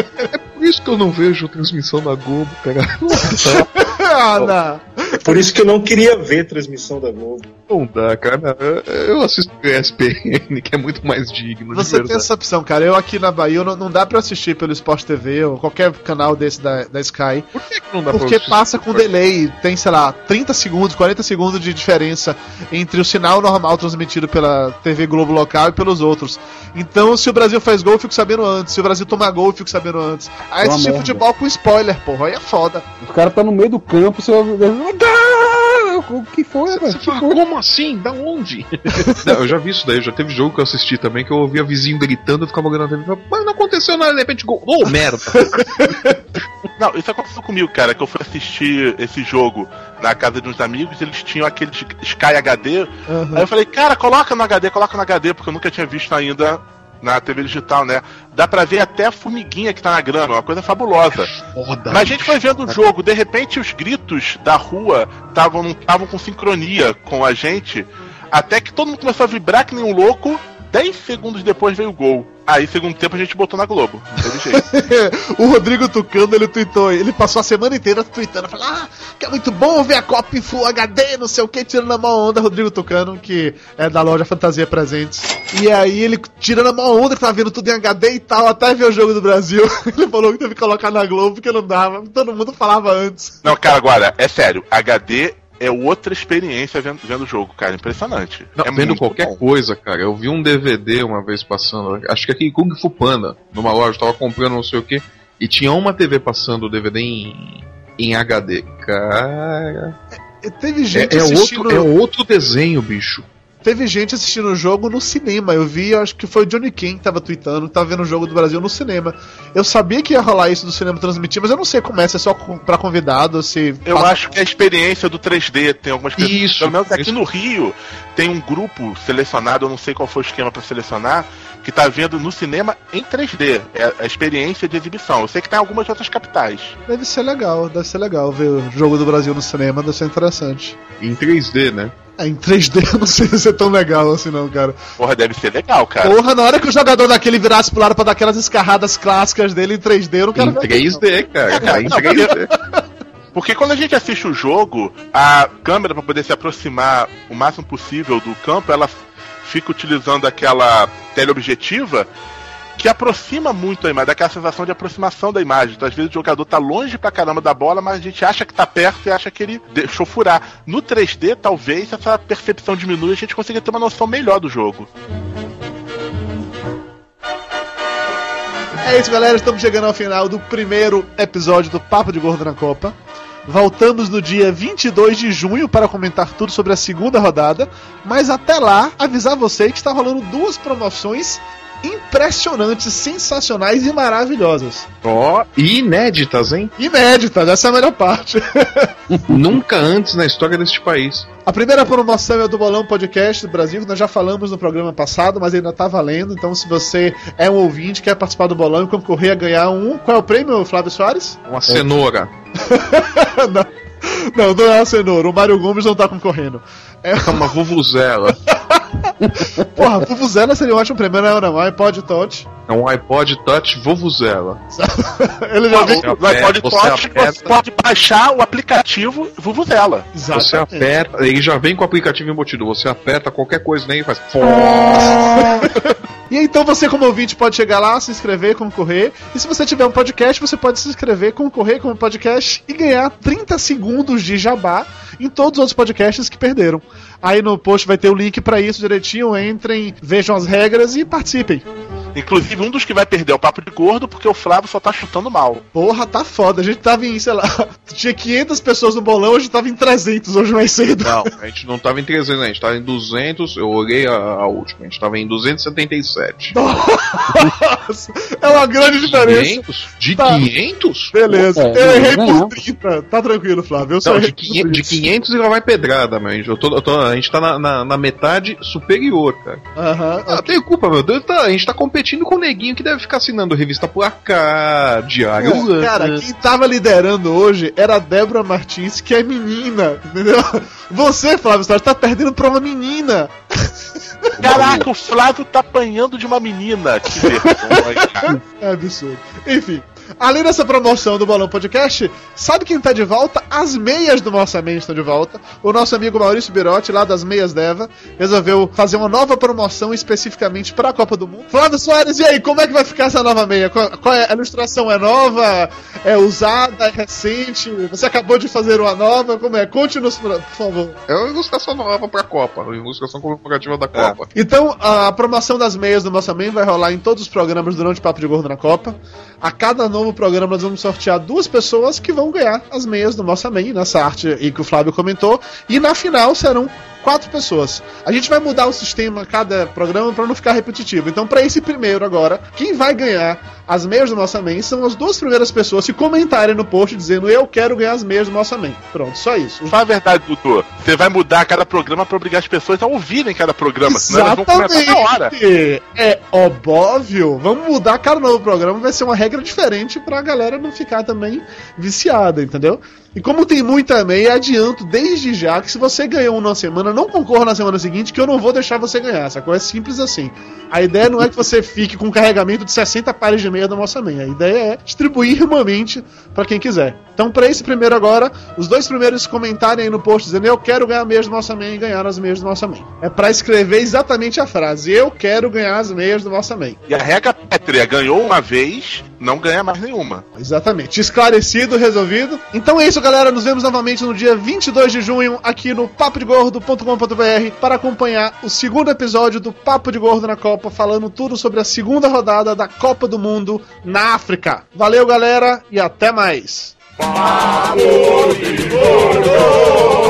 Speaker 4: <laughs>
Speaker 5: Por isso que eu não vejo transmissão da Globo, cara. <laughs>
Speaker 4: ah, não.
Speaker 7: É por isso que eu não queria ver transmissão da Globo.
Speaker 5: Não dá, cara. Eu assisto o ESPN, que é muito mais digno. de
Speaker 4: Você tem essa opção, cara. Eu aqui na Bahia, não, não dá pra assistir pelo Sport TV ou qualquer canal desse da, da Sky.
Speaker 5: Por que, que não dá pra
Speaker 4: Porque
Speaker 5: assistir?
Speaker 4: passa com delay, tem, sei lá, 30 segundos, 40 segundos de diferença entre o sinal normal transmitido pela TV Globo local e pelos outros. Então, se o Brasil faz gol, eu fico sabendo antes. Se o Brasil tomar gol, eu fico sabendo antes. Aí
Speaker 6: Uma
Speaker 4: assistir
Speaker 6: merda.
Speaker 4: futebol com spoiler, porra, aí é foda.
Speaker 6: Os caras tá no meio do campo, você ouve. O que foi, rapaz?
Speaker 5: Você fala, como assim? Da onde? <laughs> não, eu já vi isso daí, já teve jogo que eu assisti também que eu ouvia vizinho gritando, eu ficava olhando na TV e falava, mas não aconteceu nada, de repente gol. Ô, <laughs> merda!
Speaker 3: Não, isso aconteceu comigo, cara, que eu fui assistir esse jogo na casa de uns amigos, eles tinham aquele Sky HD. Aí eu falei, cara, coloca no HD, coloca no HD, porque eu nunca tinha visto ainda na TV digital, né? Dá pra ver até a formiguinha que tá na grama, uma coisa fabulosa.
Speaker 5: Foda.
Speaker 3: Mas a gente foi vendo o jogo, de repente os gritos da rua estavam não estavam com sincronia com a gente, até que todo mundo começou a vibrar que nem um louco. 10 segundos depois veio o gol. Aí, segundo tempo, a gente botou na Globo. <laughs>
Speaker 4: O Rodrigo Tucano, ele tweetou, ele passou a semana inteira tweetando, falando, ah, que é muito bom ver a Copa em Full HD, não sei o que, tirando a mão onda, Rodrigo Tucano, que é da loja Fantasia Presentes. E aí ele tirando a mão onda, que tava vendo tudo em HD e tal, até ver o jogo do Brasil. <laughs> ele falou que teve que colocar na Globo porque não dava, todo mundo falava antes.
Speaker 3: Não, cara, agora, é sério, HD é outra experiência vendo, vendo o jogo, cara. Impressionante.
Speaker 5: Não,
Speaker 3: é
Speaker 5: vendo qualquer
Speaker 3: bom.
Speaker 5: coisa, cara. Eu vi um DVD uma vez passando, acho que aqui em Kung Fu Panda, numa loja, tava comprando não sei o que, e tinha uma TV passando o DVD em, em HD. Cara.
Speaker 4: E teve
Speaker 5: É,
Speaker 4: gente
Speaker 5: é
Speaker 4: assistindo...
Speaker 5: outro, é outro desenho, bicho.
Speaker 4: Teve gente assistindo o jogo no cinema. Eu vi, acho que foi o Johnny King que tava tweetando, que tava vendo o jogo do Brasil no cinema. Eu sabia que ia rolar isso do cinema transmitir, mas eu não sei como é, se é só pra convidado, se.
Speaker 3: Eu
Speaker 4: passa-
Speaker 3: acho que é a experiência do 3D tem algumas pessoas.
Speaker 5: Isso,
Speaker 3: Pelo menos aqui
Speaker 5: isso.
Speaker 3: no Rio tem um grupo selecionado, eu não sei qual foi o esquema pra selecionar, que tá vendo no cinema em 3D. É a experiência de exibição. Eu sei que tem algumas outras capitais.
Speaker 4: Deve ser legal, deve ser legal ver o jogo do Brasil no cinema, deve ser interessante.
Speaker 5: Em 3D, né?
Speaker 4: É, em 3D <laughs> eu não sei se é tão legal assim não, cara.
Speaker 3: Porra, deve ser legal, cara.
Speaker 4: Porra, na hora que o jogador daquele virasse pro lado pra dar aquelas escarradas clássicas dele em 3D, eu não quero
Speaker 5: Em
Speaker 4: ver.
Speaker 5: 3D, cara.
Speaker 3: Não,
Speaker 5: Em
Speaker 3: não,
Speaker 5: 3D.
Speaker 3: Porque quando a gente assiste o jogo, a câmera, para poder se aproximar o máximo possível do campo, ela fica utilizando aquela teleobjetiva que aproxima muito a imagem, dá aquela sensação de aproximação da imagem. Então, às vezes, o jogador tá longe pra caramba da bola, mas a gente acha que tá perto e acha que ele deixou furar. No 3D, talvez, essa percepção diminui e a gente consiga ter uma noção melhor do jogo.
Speaker 4: É isso, galera. Estamos chegando ao final do primeiro episódio do Papo de Gordo na Copa. Voltamos no dia 22 de junho para comentar tudo sobre a segunda rodada. Mas até lá, avisar você que está rolando duas promoções impressionantes, sensacionais e maravilhosas.
Speaker 5: Ó, e inéditas, hein?
Speaker 4: Inéditas, essa é a melhor parte. <laughs>
Speaker 5: Nunca antes na história deste país.
Speaker 4: A primeira promoção é do Bolão Podcast do Brasil, que nós já falamos no programa passado, mas ainda tá valendo. Então, se você é um ouvinte, quer participar do bolão e concorrer a ganhar um. Qual é o prêmio, Flávio Soares?
Speaker 5: Uma cenoura. <laughs>
Speaker 4: não, <laughs> não, não é a cenoura. O Mário Gomes não tá concorrendo. É
Speaker 5: É uma vuvuzela. <laughs>
Speaker 4: Porra, Vuvuzela seria um ótimo prêmio, não, não. iPod Touch.
Speaker 5: É um iPod Touch vuvuzela. <laughs>
Speaker 4: Ele já vem.
Speaker 5: Você
Speaker 3: No iPod Touch,
Speaker 5: aperta.
Speaker 3: você pode baixar o aplicativo Vuvuzela.
Speaker 5: Você aperta, ele já vem com o aplicativo embutido. Você aperta qualquer coisa nele e faz.
Speaker 4: E então você, como ouvinte, pode chegar lá, se inscrever, concorrer. E se você tiver um podcast, você pode se inscrever, concorrer com o podcast e ganhar 30 segundos de jabá em todos os outros podcasts que perderam. Aí no post vai ter o link pra isso direitinho. Entrem, vejam as regras e participem.
Speaker 3: Inclusive, um dos que vai perder é o Papo de Gordo, porque o Flávio só tá chutando mal.
Speaker 4: Porra, tá foda. A gente tava em, sei lá, <laughs> tinha 500 pessoas no bolão, hoje tava em 300, hoje mais cedo.
Speaker 5: Não, a gente não tava em 300, a gente tava em 200. Eu olhei a, a última, a gente tava em 277.
Speaker 4: Nossa, é uma grande diferença.
Speaker 5: 500? De
Speaker 4: Tá.
Speaker 5: 500?
Speaker 4: Beleza,
Speaker 6: É,
Speaker 4: eu errei por 30. Tá tranquilo, Flávio. Eu só
Speaker 5: Não, de
Speaker 4: errei por
Speaker 5: 500, de
Speaker 4: 30.
Speaker 5: 500 e lá vai pedrada, mas eu tô, eu tô- a gente tá na, na- na metade superior, cara.
Speaker 4: Aham,
Speaker 5: Ah, tem culpa, meu Deus, tá, a gente tá competindo com o neguinho que deve ficar assinando revista por cá, diário.
Speaker 4: Pô, Cara, quem tava liderando hoje era a Débora Martins, que é menina, entendeu? Você, Flávio Soares, tá perdendo pra uma menina. <laughs>
Speaker 3: Caraca, o Flávio tá apanhando de uma menina. Que vergonha, cara. <laughs>
Speaker 4: É absurdo. Enfim. Além dessa promoção do Balão Podcast, sabe quem tá de volta? As meias do Nossa Mente estão de volta. O nosso amigo Maurício Birotti, lá das Meias Deva, resolveu fazer uma nova promoção especificamente para a Copa do Mundo. Flávio Soares, e aí, como é que vai ficar essa nova meia? Qual, qual é? A ilustração é nova? É usada? É recente? Você acabou de fazer uma nova? Como é? Conte-nos, por favor.
Speaker 5: É uma ilustração nova pra Copa, uma ilustração comemorativa da Copa.
Speaker 4: Então, a promoção das meias do Nossa Man vai rolar em todos os programas durante o Papo de Gordo na Copa. A cada novo programa nós vamos sortear duas pessoas que vão ganhar as meias do Nossa Man, nessa arte aí que o Flávio comentou. E na final serão quatro pessoas. A gente vai mudar o sistema cada programa para não ficar repetitivo. Então, para esse primeiro agora, quem vai ganhar as meias do Nossa Man são as duas primeiras pessoas que comentarem no post dizendo eu quero ganhar as meias do Nossa Man. Pronto, só isso.
Speaker 3: Fala a verdade, Dudu. Você vai mudar cada programa pra obrigar as pessoas a ouvirem cada programa, senão elas vão na hora.
Speaker 4: Exatamente. É óbvio. Vamos mudar cada novo programa, vai ser uma regra diferente pra galera não ficar também viciada, entendeu? E como tem muita meia, adianto desde já que se você ganhou uma semana, não concorra na semana seguinte, que eu não vou deixar você ganhar. Essa coisa é simples assim. A ideia não é que você fique com um carregamento de 60 pares de meia da nossa meia. A ideia é distribuir irmãmente para quem quiser. Então, para esse primeiro agora, os dois primeiros comentarem aí no post dizendo eu quero ganhar meias do nossa meia e ganhar as meias do nossa meia. É para escrever exatamente a frase eu quero ganhar as meias do nossa meia.
Speaker 3: E a regra pétrea, ganhou uma vez, não ganha mais nenhuma.
Speaker 4: Exatamente. Esclarecido, resolvido. Então é isso, galera. Nos vemos novamente no dia 22 de junho aqui no papodegordo.com.br para acompanhar o segundo episódio do Papo de Gordo na Copa, falando tudo sobre a segunda rodada da Copa do Mundo na África. Valeu, galera, e até mais.
Speaker 9: Papo de Gordo!